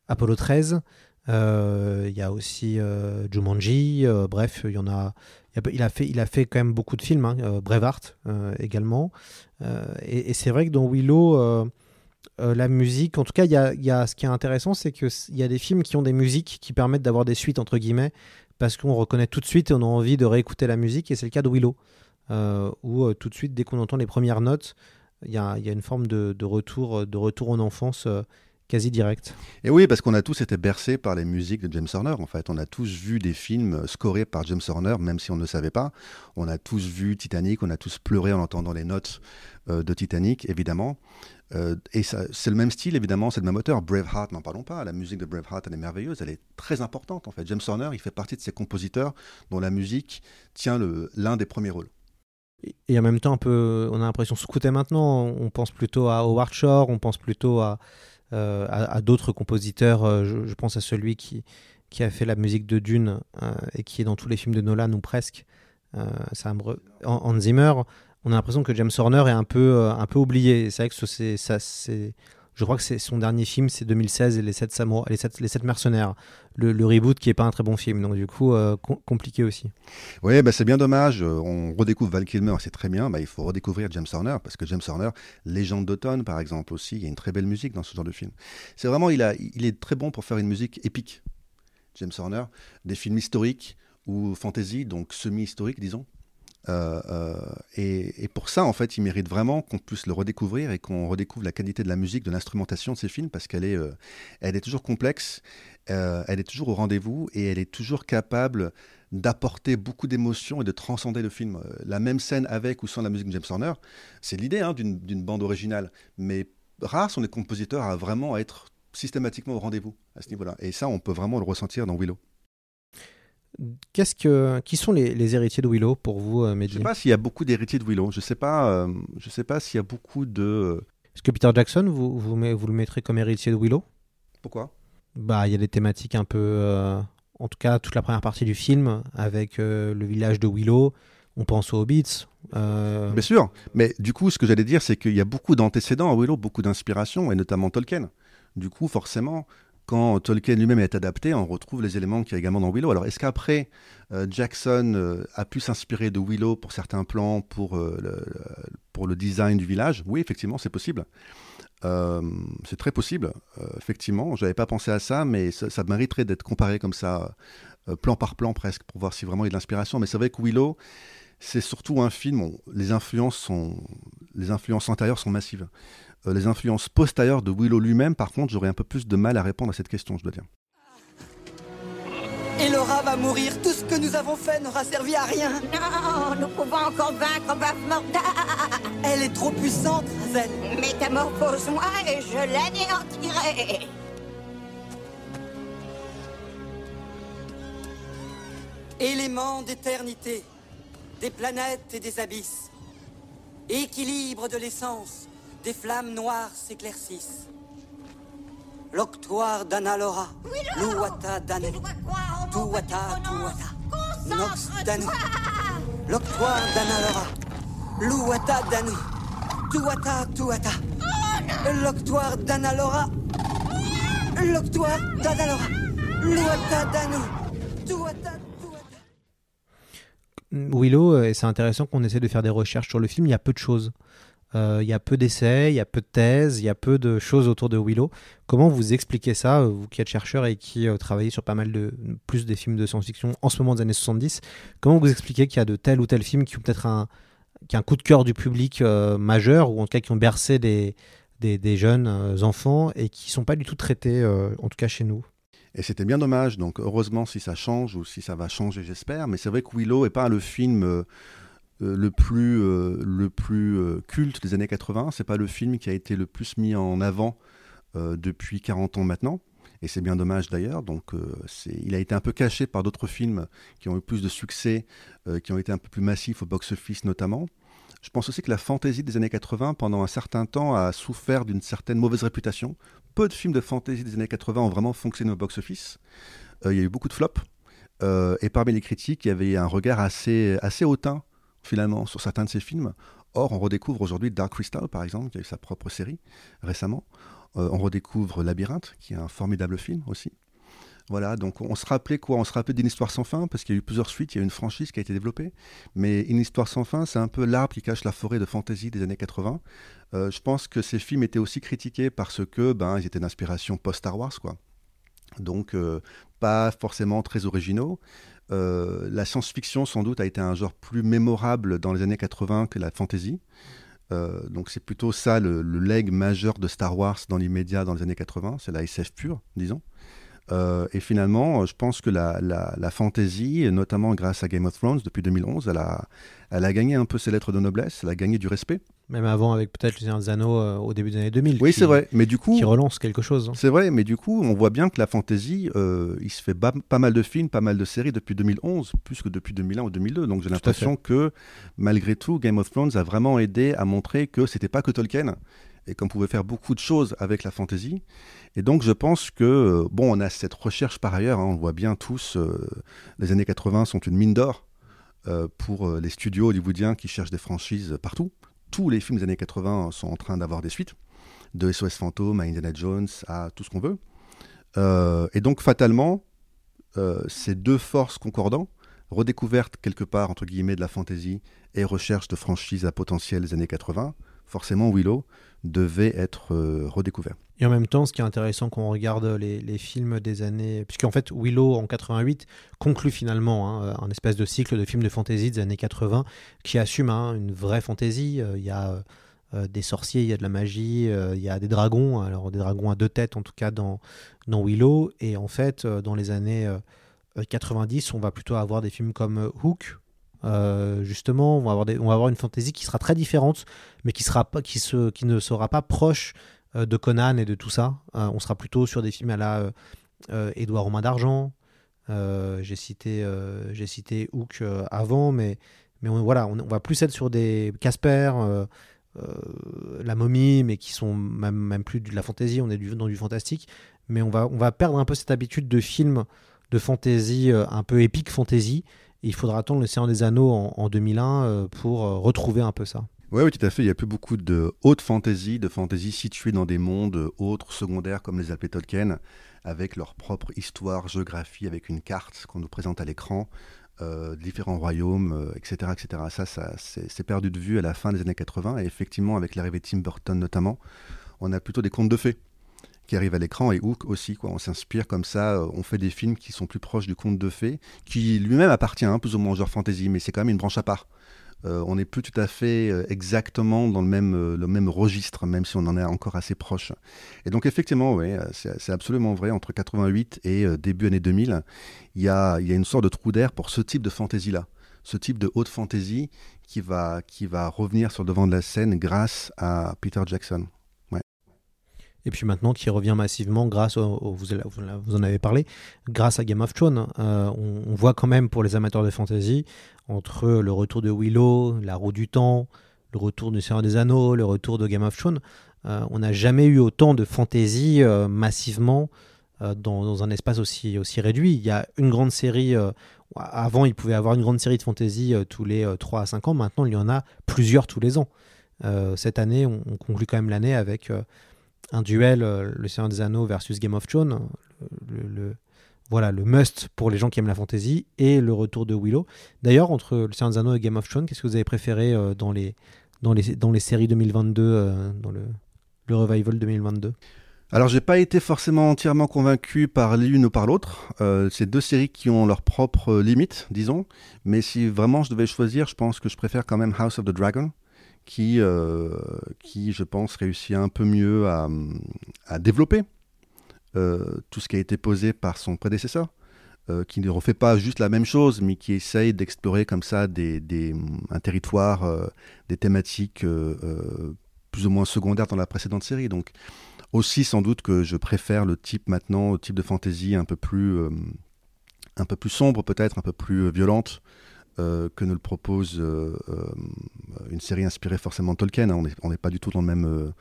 S1: Apollo 13. Il y a aussi Jumanji. bref, il y en a. Il a, fait, il a fait quand même beaucoup de films, hein, Braveheart également. et, c'est vrai que dans Willow, la musique, en tout cas, il y a, y a, ce qui est intéressant, c'est qu'il y a des films qui ont des musiques qui permettent d'avoir des suites, entre guillemets, parce qu'on reconnaît tout de suite et on a envie de réécouter la musique, et c'est le cas de Willow, euh, où euh, tout de suite, dès qu'on entend les premières notes, il y a, une forme de, retour, de retour en enfance euh, quasi direct.
S6: Et oui, parce qu'on a tous été bercés par les musiques de James Horner. En fait, on a tous vu des films scorés par James Horner, même si on ne le savait pas. On a tous vu Titanic, on a tous pleuré en entendant les notes de Titanic, évidemment. Euh, et c'est le même style, évidemment, c'est le même auteur. Braveheart, n'en parlons pas. La musique de Braveheart, elle est merveilleuse, elle est très importante en fait. James Horner, il fait partie de ces compositeurs dont la musique tient l'un des premiers rôles.
S1: Et en même temps, un peu, on a l'impression sous maintenant. On pense plutôt à Howard Shore, on pense plutôt à, euh, à, d'autres compositeurs. Euh, je, pense à celui qui, a fait la musique de Dune et qui est dans tous les films de Nolan ou presque. ça Hans Zimmer on a l'impression que James Horner est un peu, euh, un peu oublié. C'est vrai que ça, c'est, je crois que c'est son dernier film, c'est 2016 et les 7 les les sept mercenaires. Le, reboot qui est pas un très bon film, donc du coup euh, compliqué aussi.
S6: Oui, bah c'est bien dommage. On redécouvre Val Kilmer, c'est très bien. Bah, il faut redécouvrir James Horner parce que James Horner, Légende d'automne par exemple aussi, il y a une très belle musique dans ce genre de film. C'est vraiment, il il est très bon pour faire une musique épique. James Horner, des films historiques ou fantasy, donc semi-historiques, disons. Euh, euh, et, pour ça, en fait, il mérite vraiment qu'on puisse le redécouvrir et qu'on redécouvre la qualité de la musique, de l'instrumentation de ces films, parce qu'elle est, euh, elle est toujours complexe, elle est toujours au rendez-vous et elle est toujours capable d'apporter beaucoup d'émotions et de transcender le film. La même scène avec ou sans la musique de James Horner, c'est l'idée hein, d'une bande originale, mais rares sont les compositeurs à vraiment être systématiquement au rendez-vous à ce niveau-là. Et ça, on peut vraiment le ressentir dans Willow.
S1: Qu'est-ce que, qui sont les, les héritiers de Willow pour vous, euh,
S6: Je
S1: Mehdi
S6: sais pas s'il y a beaucoup d'héritiers de Willow. Je sais pas. euh, je sais pas s'il y a beaucoup de.
S1: Est-ce que Peter Jackson, vous, vous, le mettrez comme héritier de Willow?
S6: Pourquoi?
S1: Bah, il y a des thématiques un peu. euh, en tout cas, toute la première partie du film avec euh, le village de Willow. On pense aux Hobbits. euh,
S6: Bien sûr. Mais du coup, ce que j'allais dire, c'est qu'il y a beaucoup d'antécédents à Willow, beaucoup d'inspiration, et notamment Tolkien. Du coup, forcément, quand Tolkien lui-même est adapté, on retrouve les éléments qu'il y a également dans Willow. Alors, est-ce qu'après, euh, Jackson euh, a pu s'inspirer de Willow pour certains plans, pour, euh, le, design du village? Oui, effectivement, c'est possible. C'est très possible, effectivement. Je n'avais pas pensé à ça, mais ça, mériterait d'être comparé comme ça, plan par plan presque, pour voir si vraiment il y a de l'inspiration. Mais c'est vrai que Willow, c'est surtout un film. où les influences sont, les influences antérieures sont massives. Euh, les influences postérieures de Willow lui-même, par contre, j'aurais un peu plus de mal à répondre à cette question, je dois dire.
S10: Elora va mourir. Tout ce que nous avons fait n'aura servi à rien.
S12: Non, nous pouvons encore vaincre Baf Morda.
S10: Elle est trop puissante, Razel.
S12: Métamorphose-moi et je l'anéantirai.
S10: Éléments d'éternité, des planètes et des abysses. Équilibre de l'essence, des flammes noires s'éclaircissent. L'octoire d'Analora, Luwata Danu, Tuwata Tuwata, Nox Danu. L'octoire d'Analora, Luwata Danu, Tuwata Tuwata. L'octoire d'Analora, l'octoire d'Analora, Luwata Danu, Tuwata
S1: Willow, euh, et c'est intéressant qu'on essaie de faire des recherches sur le film, il y a peu de choses. Euh, il y a peu d'essais, il y a peu de thèses, il y a peu de choses autour de Willow. Comment vous expliquez ça, euh, vous qui êtes chercheur et qui euh, travaillez sur pas mal de plus des films de science-fiction en ce moment des années 70 Comment vous expliquez qu'il y a de tel ou tel film qui ont peut-être un, qui a un coup de cœur du public majeur ou en tout cas qui ont bercé des, des, jeunes enfants et qui sont pas du tout traités, en tout cas chez nous?
S6: Et c'était bien dommage. Donc, heureusement, si ça change ou si ça va changer, j'espère. Mais c'est vrai que Willow n'est pas le film le plus, euh, le plus euh, culte des années 80. C'est pas le film qui a été le plus mis en avant euh, depuis 40 ans maintenant. Et c'est bien dommage d'ailleurs. Donc, euh, il a été un peu caché par d'autres films qui ont eu plus de succès, euh, qui ont été un peu plus massifs au box-office notamment. Je pense aussi que la fantasy des années 80, pendant un certain temps, a souffert d'une certaine mauvaise réputation. Peu de films de fantasy des années 80 ont vraiment fonctionné au box-office. Euh, il y a eu beaucoup de flops. Euh, et parmi les critiques, il y avait un regard assez, assez hautain, finalement, sur certains de ces films. Or, on redécouvre aujourd'hui Dark Crystal, par exemple, qui a eu sa propre série récemment. Euh, on redécouvre Labyrinthe, qui est un formidable film aussi. Voilà, donc on se rappelait quoi? On se rappelait d'une histoire sans fin, parce qu'il y a eu plusieurs suites, il y a eu une franchise qui a été développée. Mais une histoire sans fin, c'est un peu l'arbre qui cache la forêt de fantasy des années 80. Euh, je pense que ces films étaient aussi critiqués parce que ben, ils étaient d'inspiration post-Star Wars, quoi. Donc, euh, pas forcément très originaux. Euh, la science-fiction, sans doute, a été un genre plus mémorable dans les années 80 que la fantasy. Euh, donc, c'est plutôt ça le, le leg majeur de Star Wars dans l'immédiat dans les années 80. C'est la SF pure, disons. Euh, et finalement, je pense que la, fantasy, notamment grâce à Game of Thrones depuis 2011, elle a, elle a gagné un peu ses lettres de noblesse, elle a gagné du respect.
S1: Même avant avec peut-être Le Seigneur des Anneaux euh, au début des années 2000.
S6: Oui, c'est vrai. Mais du coup,
S1: qui relance quelque chose. hein.
S6: C'est vrai, mais du coup, on voit bien que la fantasy, euh, il se fait pas mal de films, pas mal de séries depuis 2011, plus que depuis 2001 ou 2002. Donc j'ai l'impression que malgré tout, Game of Thrones a vraiment aidé à montrer que c'était pas que Tolkien et qu'on pouvait faire beaucoup de choses avec la fantasy. Et donc je pense que euh, bon, on a cette recherche par ailleurs. hein, on le voit bien tous. euh, les années 80 sont une mine d'or euh, pour les studios hollywoodiens qui cherchent des franchises partout. Tous les films des années 80 sont en train d'avoir des suites de SOS Fantôme à Indiana Jones à tout ce qu'on veut. Euh, et donc, fatalement, euh, ces deux forces concordants, redécouverte quelque part, entre guillemets, de la fantasy et recherche de franchise à potentiel des années 80, forcément Willow devait être euh, redécouvert.
S1: Et en même temps, ce qui est intéressant quand on regarde les, films des années. Puisqu'en fait, Willow en 88 conclut finalement hein, un espèce de cycle de films de fantasy des années 80 qui assume hein, une vraie fantasy. Il y a euh, des sorciers, il y a de la magie, euh, il y a des dragons, alors des dragons à deux têtes en tout cas dans, dans Willow. Et en fait, euh, dans les années 90, on va plutôt avoir des films comme Hook. Justement, on va, avoir on va avoir une fantasy qui sera très différente, mais qui, sera qui, se, qui ne sera pas proche de Conan et de tout ça. on sera plutôt sur des films à la Édouard Romain d'Argent. j'ai cité, j'ai cité Hook avant, mais, mais on, voilà, on, va plus être sur des Casper, euh, la momie, mais qui sont même, même plus de la fantaisie, on est du, dans du fantastique. Mais on va, on va perdre un peu cette habitude de films de fantasy, euh, un peu épique fantasy. Il faudra attendre le Seigneur des Anneaux en, 2001 euh, pour retrouver un peu ça.
S6: Oui, tout à fait. Il y a plus beaucoup de haute fantasy, de fantasy située dans des mondes autres, secondaires, comme les appelait Tolkien, avec leur propre histoire, géographie, avec une carte qu'on nous présente à l'écran, euh, différents royaumes, etc., euh, etc. Ça, ça c'est perdu de vue à la fin des années 80. Et effectivement, avec l'arrivée de Tim Burton notamment, on a plutôt des contes de fées qui arrivent à l'écran et Hook aussi. Quoi. On s'inspire comme ça, euh, on fait des films qui sont plus proches du conte de fées, qui lui-même appartient hein, plus ou moins au genre fantasy, mais c'est quand même une branche à part. Euh, on n'est plus tout à fait euh, exactement dans le même, le même registre, même si on en est encore assez proche. Et donc effectivement, oui, c'est absolument vrai, entre 88 et début année 2000, il y a, y a une sorte de trou d'air pour ce type de fantaisie-là, ce type de haute fantaisie qui va, qui va revenir sur le devant de la scène grâce à Peter Jackson
S1: et puis maintenant qui revient massivement grâce, au, vous, en avez parlé, grâce à Game of Thrones. Euh, on, voit quand même pour les amateurs de fantasy, entre le retour de Willow, la roue du temps, le retour du Seigneur des Anneaux, le retour de Game of Thrones, euh, on n'a jamais eu autant de fantasy euh, massivement dans, un espace aussi, réduit. Il y a une grande série, avant il pouvait avoir une grande série de fantasy tous les 3 à 5 ans, maintenant il y en a plusieurs tous les ans. cette année, on conclut quand même l'année avec un duel, euh, Le Seigneur des Anneaux versus Game of Thrones, le, voilà, le must pour les gens qui aiment la fantasy, et le retour de Willow. D'ailleurs, entre Le Seigneur des Anneaux et Game of Thrones, qu'est-ce que vous avez préféré euh, dans, les, dans, les, dans les séries 2022, euh, dans le, le revival 2022
S6: alors, j'ai pas été forcément entièrement convaincu par l'une ou par l'autre. c'est deux séries qui ont leurs propres limites, disons. Mais si vraiment je devais choisir, je pense que je préfère quand même House of the Dragon, qui, euh, qui, je pense, réussit un peu mieux à, développer euh, tout ce qui a été posé par son prédécesseur, euh, qui ne refait pas juste la même chose, mais qui essaye d'explorer comme ça des, des, un territoire, des thématiques plus ou moins secondaires dans la précédente série. Donc aussi sans doute que je préfère le type maintenant, le type de fantasy un peu plus, un peu plus sombre peut-être, un peu plus violente, euh, que ne le propose euh, euh, une série inspirée forcément de Tolkien. Hein. On n'est pas du tout dans le même,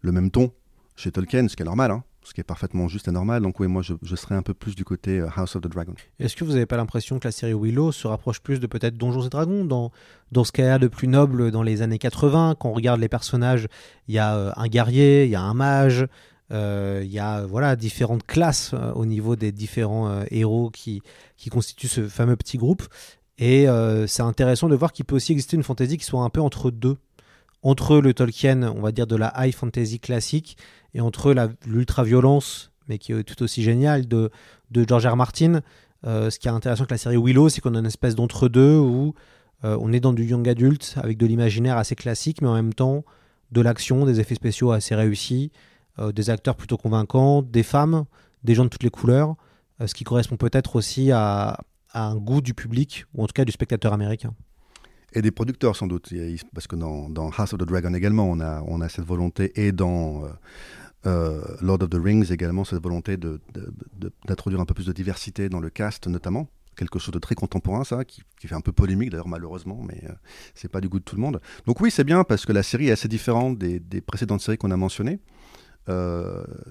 S6: le même ton chez Tolkien, ce qui est normal, hein. ce qui est parfaitement juste et normal. Donc oui, moi je, serais un peu plus du côté House of the Dragon.
S1: Est-ce que vous n'avez pas l'impression que la série Willow se rapproche plus de peut-être Donjons et Dragons dans, dans ce qu'il y a de plus noble dans les années 80 Quand on regarde les personnages, il y a un guerrier, il y a un mage, il y a voilà différentes classes au niveau des différents héros qui, qui constituent ce fameux petit groupe. Et euh, c'est intéressant de voir qu'il peut aussi exister une fantasy qui soit un peu entre deux. Entre le Tolkien, on va dire, de la high fantasy classique, et entre l'ultra-violence, mais qui est tout aussi géniale, de, George R. Martin. Euh, ce qui est intéressant avec la série Willow, c'est qu'on a une espèce d'entre-deux où euh, on est dans du young adult, avec de l'imaginaire assez classique, mais en même temps de l'action, des effets spéciaux assez réussis, des acteurs plutôt convaincants, des femmes, des gens de toutes les couleurs, ce qui correspond peut-être aussi à, un goût du public, ou en tout cas du spectateur américain.
S6: Et des producteurs sans doute, parce que dans, House of the Dragon également, on a, on a cette volonté, et dans euh, euh, Lord of the Rings également, cette volonté d'introduire un peu plus de diversité dans le cast notamment. Quelque chose de très contemporain, ça, qui, fait un peu polémique d'ailleurs, malheureusement, mais euh, c'est pas du goût de tout le monde. Donc, oui, c'est bien parce que la série est assez différente des, des précédentes séries qu'on a mentionnées.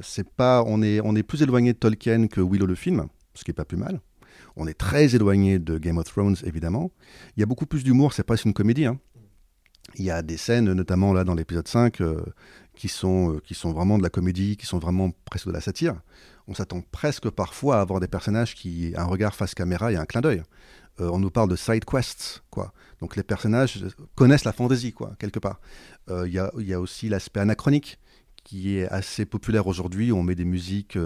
S6: c'est pas, on, est, on est plus éloigné de Tolkien que Willow le film, ce qui est pas plus mal. On est très éloigné de Game of Thrones, évidemment. Il y a beaucoup plus d'humour, c'est presque une comédie. Hein. Il y a des scènes, notamment là dans l'épisode 5, euh, qui, sont, euh, qui sont vraiment de la comédie, qui sont vraiment presque de la satire. On s'attend presque parfois à avoir des personnages qui, un regard face caméra et un clin d'œil. euh, on nous parle de side quests, quoi. Donc les personnages connaissent la fantasy, quoi, quelque part. Il y, a, y, a, aussi l'aspect anachronique qui est assez populaire aujourd'hui. On met des musiques,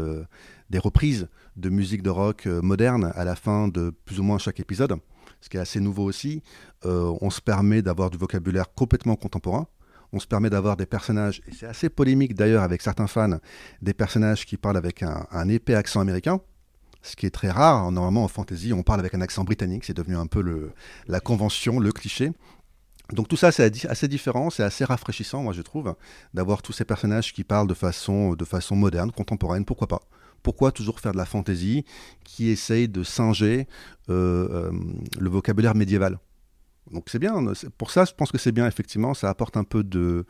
S6: des reprises de musique de rock euh, moderne à la fin de plus ou moins chaque épisode, ce qui est assez nouveau aussi. Euh, on se permet d'avoir du vocabulaire complètement contemporain. On se permet d'avoir des personnages, et c'est assez polémique d'ailleurs avec certains fans, des personnages qui parlent avec un, épais accent américain, ce qui est très rare. Normalement, en fantasy, on parle avec un accent britannique, c'est devenu un peu la convention, le cliché. Donc tout ça, c'est assez différent, c'est assez rafraîchissant, moi je trouve, d'avoir tous ces personnages qui parlent de façon moderne, contemporaine, pourquoi pas Pourquoi toujours faire de la fantaisie qui essaye de singer euh, euh, le vocabulaire médiéval Donc c'est bien, pour ça je pense que c'est bien, effectivement, ça apporte un peu de...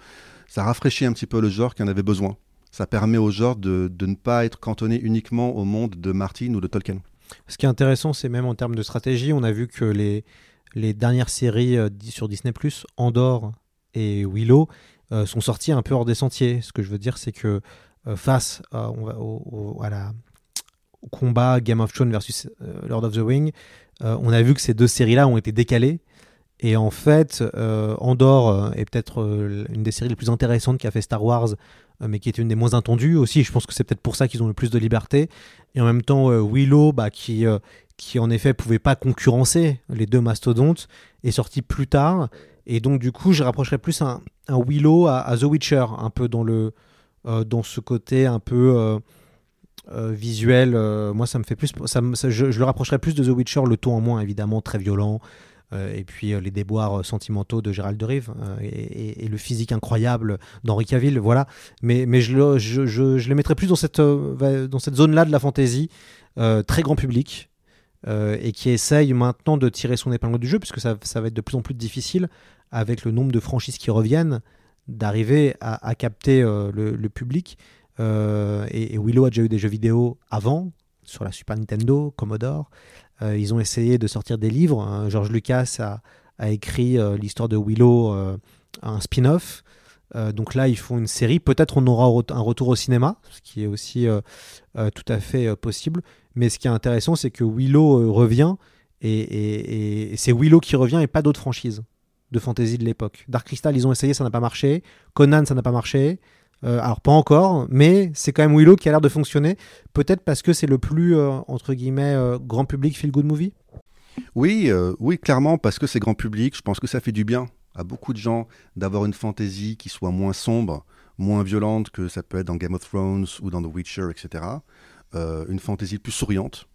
S6: ça rafraîchit un petit peu le genre qui en avait besoin. Ça permet au genre de, ne pas être cantonné uniquement au monde de Martin ou de Tolkien.
S1: Ce qui est intéressant, c'est même en termes de stratégie, on a vu que les dernières séries euh, sur Disney Andorre et Willow, sont sorties un peu hors des sentiers. Ce que je veux dire, c'est que face on va, au, à la, combat Game of Thrones versus Lord of the Ring, on a vu que ces deux séries-là ont été décalées. Et en fait, Andorre est peut-être une des séries les plus intéressantes qu'a fait Star Wars, mais qui est une des moins attendues aussi. Je pense que c'est peut-être pour ça qu'ils ont le plus de liberté. Et en même temps, Willow, bah, qui qui en effet pouvait pas concurrencer les deux mastodontes, est sorti plus tard. Et donc du coup, je rapprocherais plus un, Willow à, The Witcher, un peu dans, le, euh, dans ce côté un peu euh, euh, visuel. moi, ça me fait plus... Ça, je, le rapprocherais plus de The Witcher, le ton en moins, évidemment, très violent. et puis les déboires sentimentaux de Gérald de Rive et, le physique incroyable d'Henri Cavill, voilà. Mais, mais je, le, je, je, les mettrais plus dans cette, dans cette zone-là de la fantaisie, très grand public, euh, et qui essaye maintenant de tirer son épingle du jeu, puisque ça, ça, va être de plus en plus difficile, avec le nombre de franchises qui reviennent, d'arriver à, capter euh, le, public. Euh, et, Willow a déjà eu des jeux vidéo avant, sur la Super Nintendo, Commodore. Euh, ils ont essayé de sortir des livres. George Lucas a, écrit l'histoire de Willow, un spin-off. donc là, ils font une série. Peut-être on aura un retour au cinéma, ce qui est aussi tout à fait possible. Mais ce qui est intéressant, c'est que Willow revient, et, et c'est Willow qui revient et pas d'autres franchises de fantasy de l'époque. Dark Crystal, ils ont essayé, ça n'a pas marché. Conan, ça n'a pas marché. Euh, alors pas encore, mais c'est quand même Willow qui a l'air de fonctionner. Peut-être parce que c'est le plus, euh, entre guillemets, euh, grand public feel-good movie
S6: Oui, oui, clairement, parce que c'est grand public. Je pense que ça fait du bien à beaucoup de gens d'avoir une fantasy qui soit moins sombre, moins violente que ça peut être dans Game of Thrones ou dans The Witcher, etc une fantaisie plus souriante,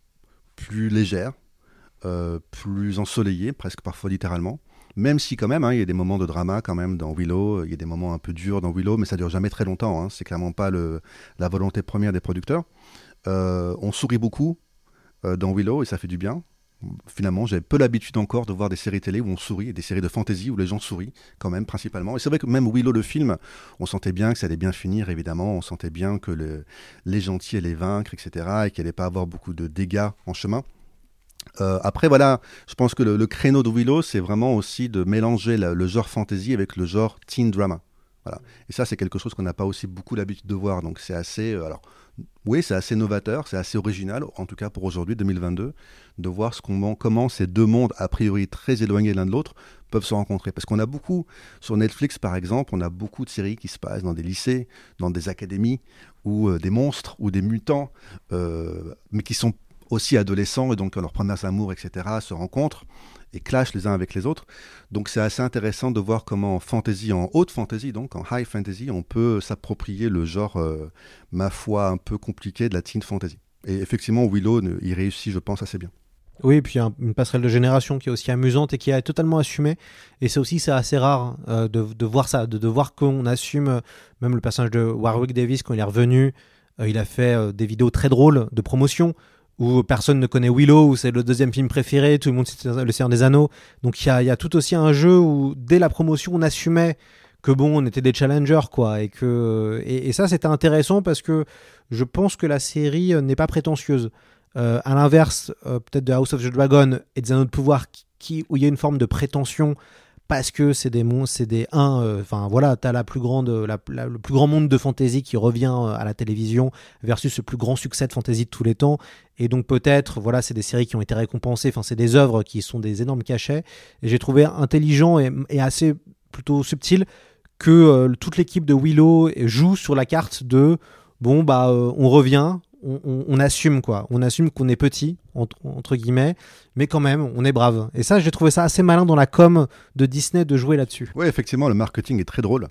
S6: plus légère, plus ensoleillée, presque parfois littéralement. Même si quand même, hein, il y a des moments de drama quand même dans Willow, il y a des moments un peu durs dans Willow, mais ça dure jamais très longtemps. Hein, c'est clairement pas la volonté première des producteurs. Euh, on sourit beaucoup euh, dans Willow et ça fait du bien finalement, j'ai peu l'habitude encore de voir des séries télé où on sourit, des séries de fantasy où les gens sourient quand même principalement. Et c'est vrai que même Willow le film, on sentait bien que ça allait bien finir, évidemment, on sentait bien que le, les gentils allaient vaincre, etc., et qu'il allait pas avoir beaucoup de dégâts en chemin. Euh, après, voilà, je pense que le, créneau de Willow, c'est vraiment aussi de mélanger la, le genre fantasy avec le genre teen drama. Voilà. Et ça, c'est quelque chose qu'on n'a pas aussi beaucoup l'habitude de voir. Donc, c'est assez. Euh, alors, oui, c'est assez novateur, c'est assez original, en tout cas pour aujourd'hui, 2022, de voir ce qu'on, comment ces deux mondes, a priori très éloignés l'un de l'autre, peuvent se rencontrer. Parce qu'on a beaucoup, sur Netflix par exemple, on a beaucoup de séries qui se passent dans des lycées, dans des académies, où euh, des monstres ou des mutants, mais qui sont aussi adolescents et donc leurs premiers amours, etc., se rencontrent et clashent les uns avec les autres. Donc c'est assez intéressant de voir comment en fantasy, en haute fantasy, donc en high fantasy, on peut s'approprier le genre, euh, ma foi, un peu compliqué de la teen fantasy. Et effectivement, Willow y réussit, je pense, assez bien.
S1: Oui, et puis un, une passerelle de génération qui est aussi amusante et qui est totalement assumée. Et c'est aussi c'est assez rare euh, de, voir ça, de, de voir qu'on assume, même le personnage de Warwick Davis, quand il est revenu, euh, il a fait des vidéos très drôles de promotion où personne ne connaît Willow, où c'est le deuxième film préféré, tout le monde sait Le Seigneur des Anneaux. Donc il y a, tout aussi un jeu où, dès la promotion, on assumait que bon, on était des challengers, quoi. Et, que, et, ça, c'était intéressant parce que je pense que la série n'est pas prétentieuse. Euh, à l'inverse, euh, peut-être de House of the Dragon et des Anneaux de pouvoir, qui, qui, où il y a une forme de prétention parce que c'est des monstres, c'est des 1, enfin voilà, t'as la plus grande, la- le plus grand monde de fantasy qui revient euh, à la télévision versus le plus grand succès de fantasy de tous les temps. Et donc peut-être, voilà, c'est des séries qui ont été récompensées, enfin c'est des œuvres qui sont des énormes cachets. Et j'ai trouvé intelligent et, assez plutôt subtil que euh, toute l'équipe de Willow joue sur la carte de bon bah euh, on revient, on, on- assume quoi, on assume qu'on est petit entre, entre guillemets, mais quand même on est brave. Et ça j'ai trouvé ça assez malin dans la com de Disney de jouer là-dessus.
S6: Oui, effectivement, le marketing est très drôle.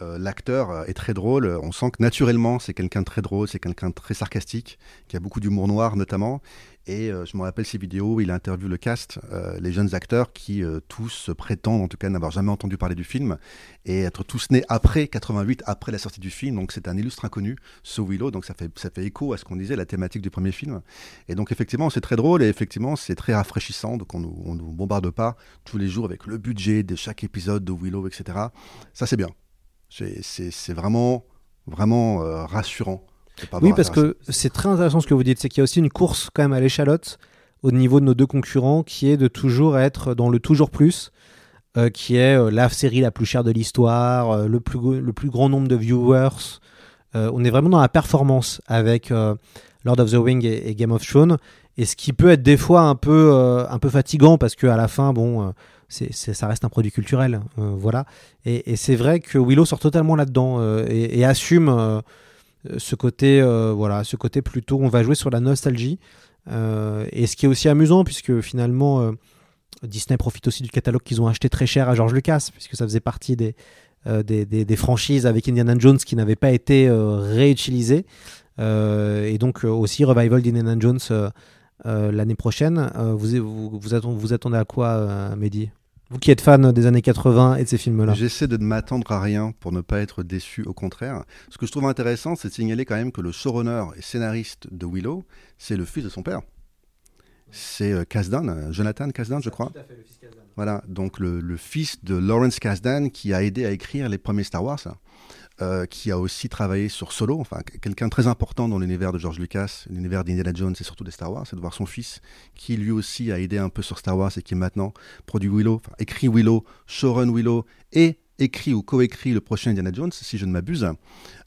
S6: Euh, L'acteur euh, est très drôle. On sent que naturellement, c'est quelqu'un de très drôle, c'est quelqu'un de très sarcastique, qui a beaucoup d'humour noir notamment. Et euh, je me rappelle ces vidéos où il interviewe le cast, euh, les jeunes acteurs qui euh, tous prétendent en tout cas n'avoir jamais entendu parler du film et être tous nés après 88, après la sortie du film. Donc c'est un illustre inconnu, ce Willow. Donc ça fait, ça fait écho à ce qu'on disait, la thématique du premier film. Et donc effectivement, c'est très drôle et effectivement, c'est très rafraîchissant. Donc on nous, on nous bombarde pas tous les jours avec le budget de chaque épisode de Willow, etc. Ça c'est bien. C'est- vraiment, vraiment euh, rassurant.
S1: Oui parce que c'est très intéressant ce que vous dites, c'est qu'il y a aussi une course quand même à l'échalote au niveau de nos deux concurrents qui est de toujours être dans le toujours plus. euh, qui est euh, la série la plus chère de l'histoire, euh, le, plus, le plus grand nombre de viewers. On est vraiment dans la performance avec Lord of the Ring et, et Game of Thrones. Et ce qui peut être des fois un peu, un peu fatigant parce qu'à la fin, bon, ça reste un produit culturel. euh, voilà. Et, c'est vrai que Willow sort totalement là-dedans euh, et, assume euh, ce côté, voilà, ce côté plutôt, on va jouer sur la nostalgie. Et ce qui est aussi amusant, puisque finalement, Disney profite aussi du catalogue qu'ils ont acheté très cher à George Lucas, puisque ça faisait partie des, des, franchises avec Indiana Jones qui n'avaient pas été réutilisées. Et donc aussi Revival d'Indiana Jones l'année prochaine. Vous, vous attendez à quoi, euh, Mehdi? Vous qui êtes fan des années 80 et de ces films-là.
S6: J'essaie de ne m'attendre à rien pour ne pas être déçu, au contraire. Ce que je trouve intéressant, c'est de signaler quand même que le showrunner et scénariste de Willow, c'est le fils de son père. C'est euh, Kasdan, euh, Jonathan Kasdan, je crois. Voilà, donc le, le fils de Lawrence Kasdan qui a aidé à écrire les premiers Star Wars, euh, qui a aussi travaillé sur Solo, enfin quelqu'un très important dans l'univers de George Lucas, l'univers d'Indiana Jones et surtout des Star Wars, c'est de voir son fils qui lui aussi a aidé un peu sur Star Wars et qui maintenant produit Willow, écrit Willow, showrun Willow et écrit ou coécrit le prochain Indiana Jones, si je ne m'abuse.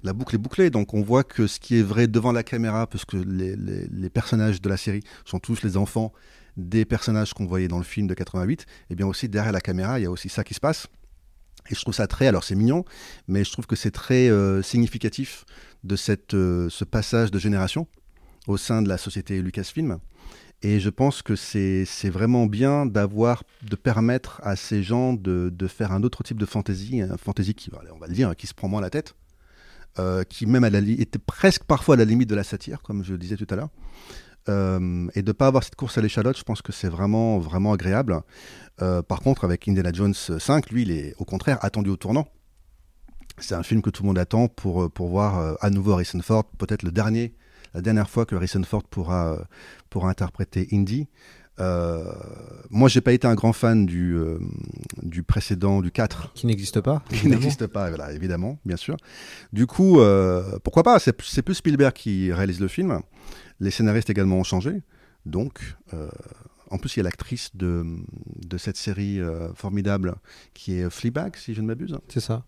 S6: La boucle est bouclée, donc on voit que ce qui est vrai devant la caméra, parce que les, les- les personnages de la série sont tous les enfants des personnages qu'on voyait dans le film de 88, et bien aussi derrière la caméra, il y a aussi ça qui se passe. Et je trouve ça très, alors c'est mignon, mais je trouve que c'est très euh, significatif de euh, ce passage de génération au sein de la société Lucasfilm. Et je pense que c'est vraiment bien de permettre à ces gens de, faire un autre type de fantasy, un fantasy qui, on va le dire, qui se prend moins la tête, euh, qui même à la, était presque parfois à la limite de la satire, comme je le disais tout à l'heure. Euh, et de ne pas avoir cette course à l'échalote, je pense que c'est vraiment, vraiment agréable. Euh, par contre, avec Indiana Jones 5, lui, il est au contraire attendu au tournant. C'est un film que tout le monde attend pour, euh, pour voir à nouveau Harrison Ford, peut-être le dernier, la dernière fois que Harrison Ford pourra, pourra interpréter Indy. Euh, moi, j'ai pas été un grand fan du, euh, du précédent, du 4.
S1: Qui n'existe pas.
S6: Qui n'existe pas, voilà, évidemment, bien sûr. Du coup, euh, pourquoi pas c'est plus Spielberg qui réalise le film. Les scénaristes également ont changé. Donc, euh, en plus, il y a l'actrice de, de cette série euh, formidable qui est Fleabag, si je ne m'abuse.
S1: C'est ça.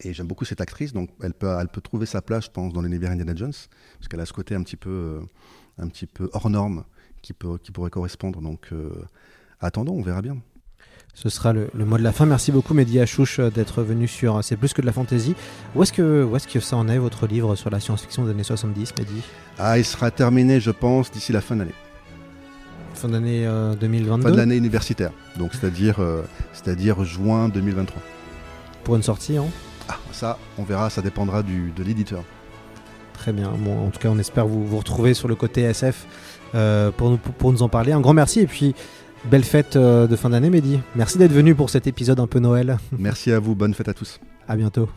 S6: Et j'aime beaucoup cette actrice, donc elle peut, elle peut trouver sa place, je pense, dans l'univers Indiana Jones, parce qu'elle a ce côté un petit peu, euh, un petit peu hors norme qui, peut, qui pourrait correspondre. Donc, attendons, on verra bien.
S1: Ce sera le, le mot de la fin. Merci beaucoup, Mehdi Achouch, euh, d'être venu sur C'est plus que de la fantaisie. Où est-ce que, où est que ça en est, votre livre sur la science-fiction des années 70, Mehdi?
S6: Ah, il sera terminé, je pense, d'ici la fin d'année.
S1: Fin d'année euh, 2022
S6: Fin de l'année universitaire, donc c'est-à-dire euh, c'est-à-dire juin 2023.
S1: Pour une sortie, hein?
S6: Ah, ça, on verra, ça dépendra du, de l'éditeur.
S1: Très bien. Bon, en tout cas, on espère vous, vous retrouver sur le côté SF euh, pour, nous, pour, pour nous en parler. Un grand merci et puis belle fête euh, de fin d'année, Mehdi. Merci d'être venu pour cet épisode un peu Noël.
S6: Merci à vous, bonne fête à tous.
S1: À bientôt.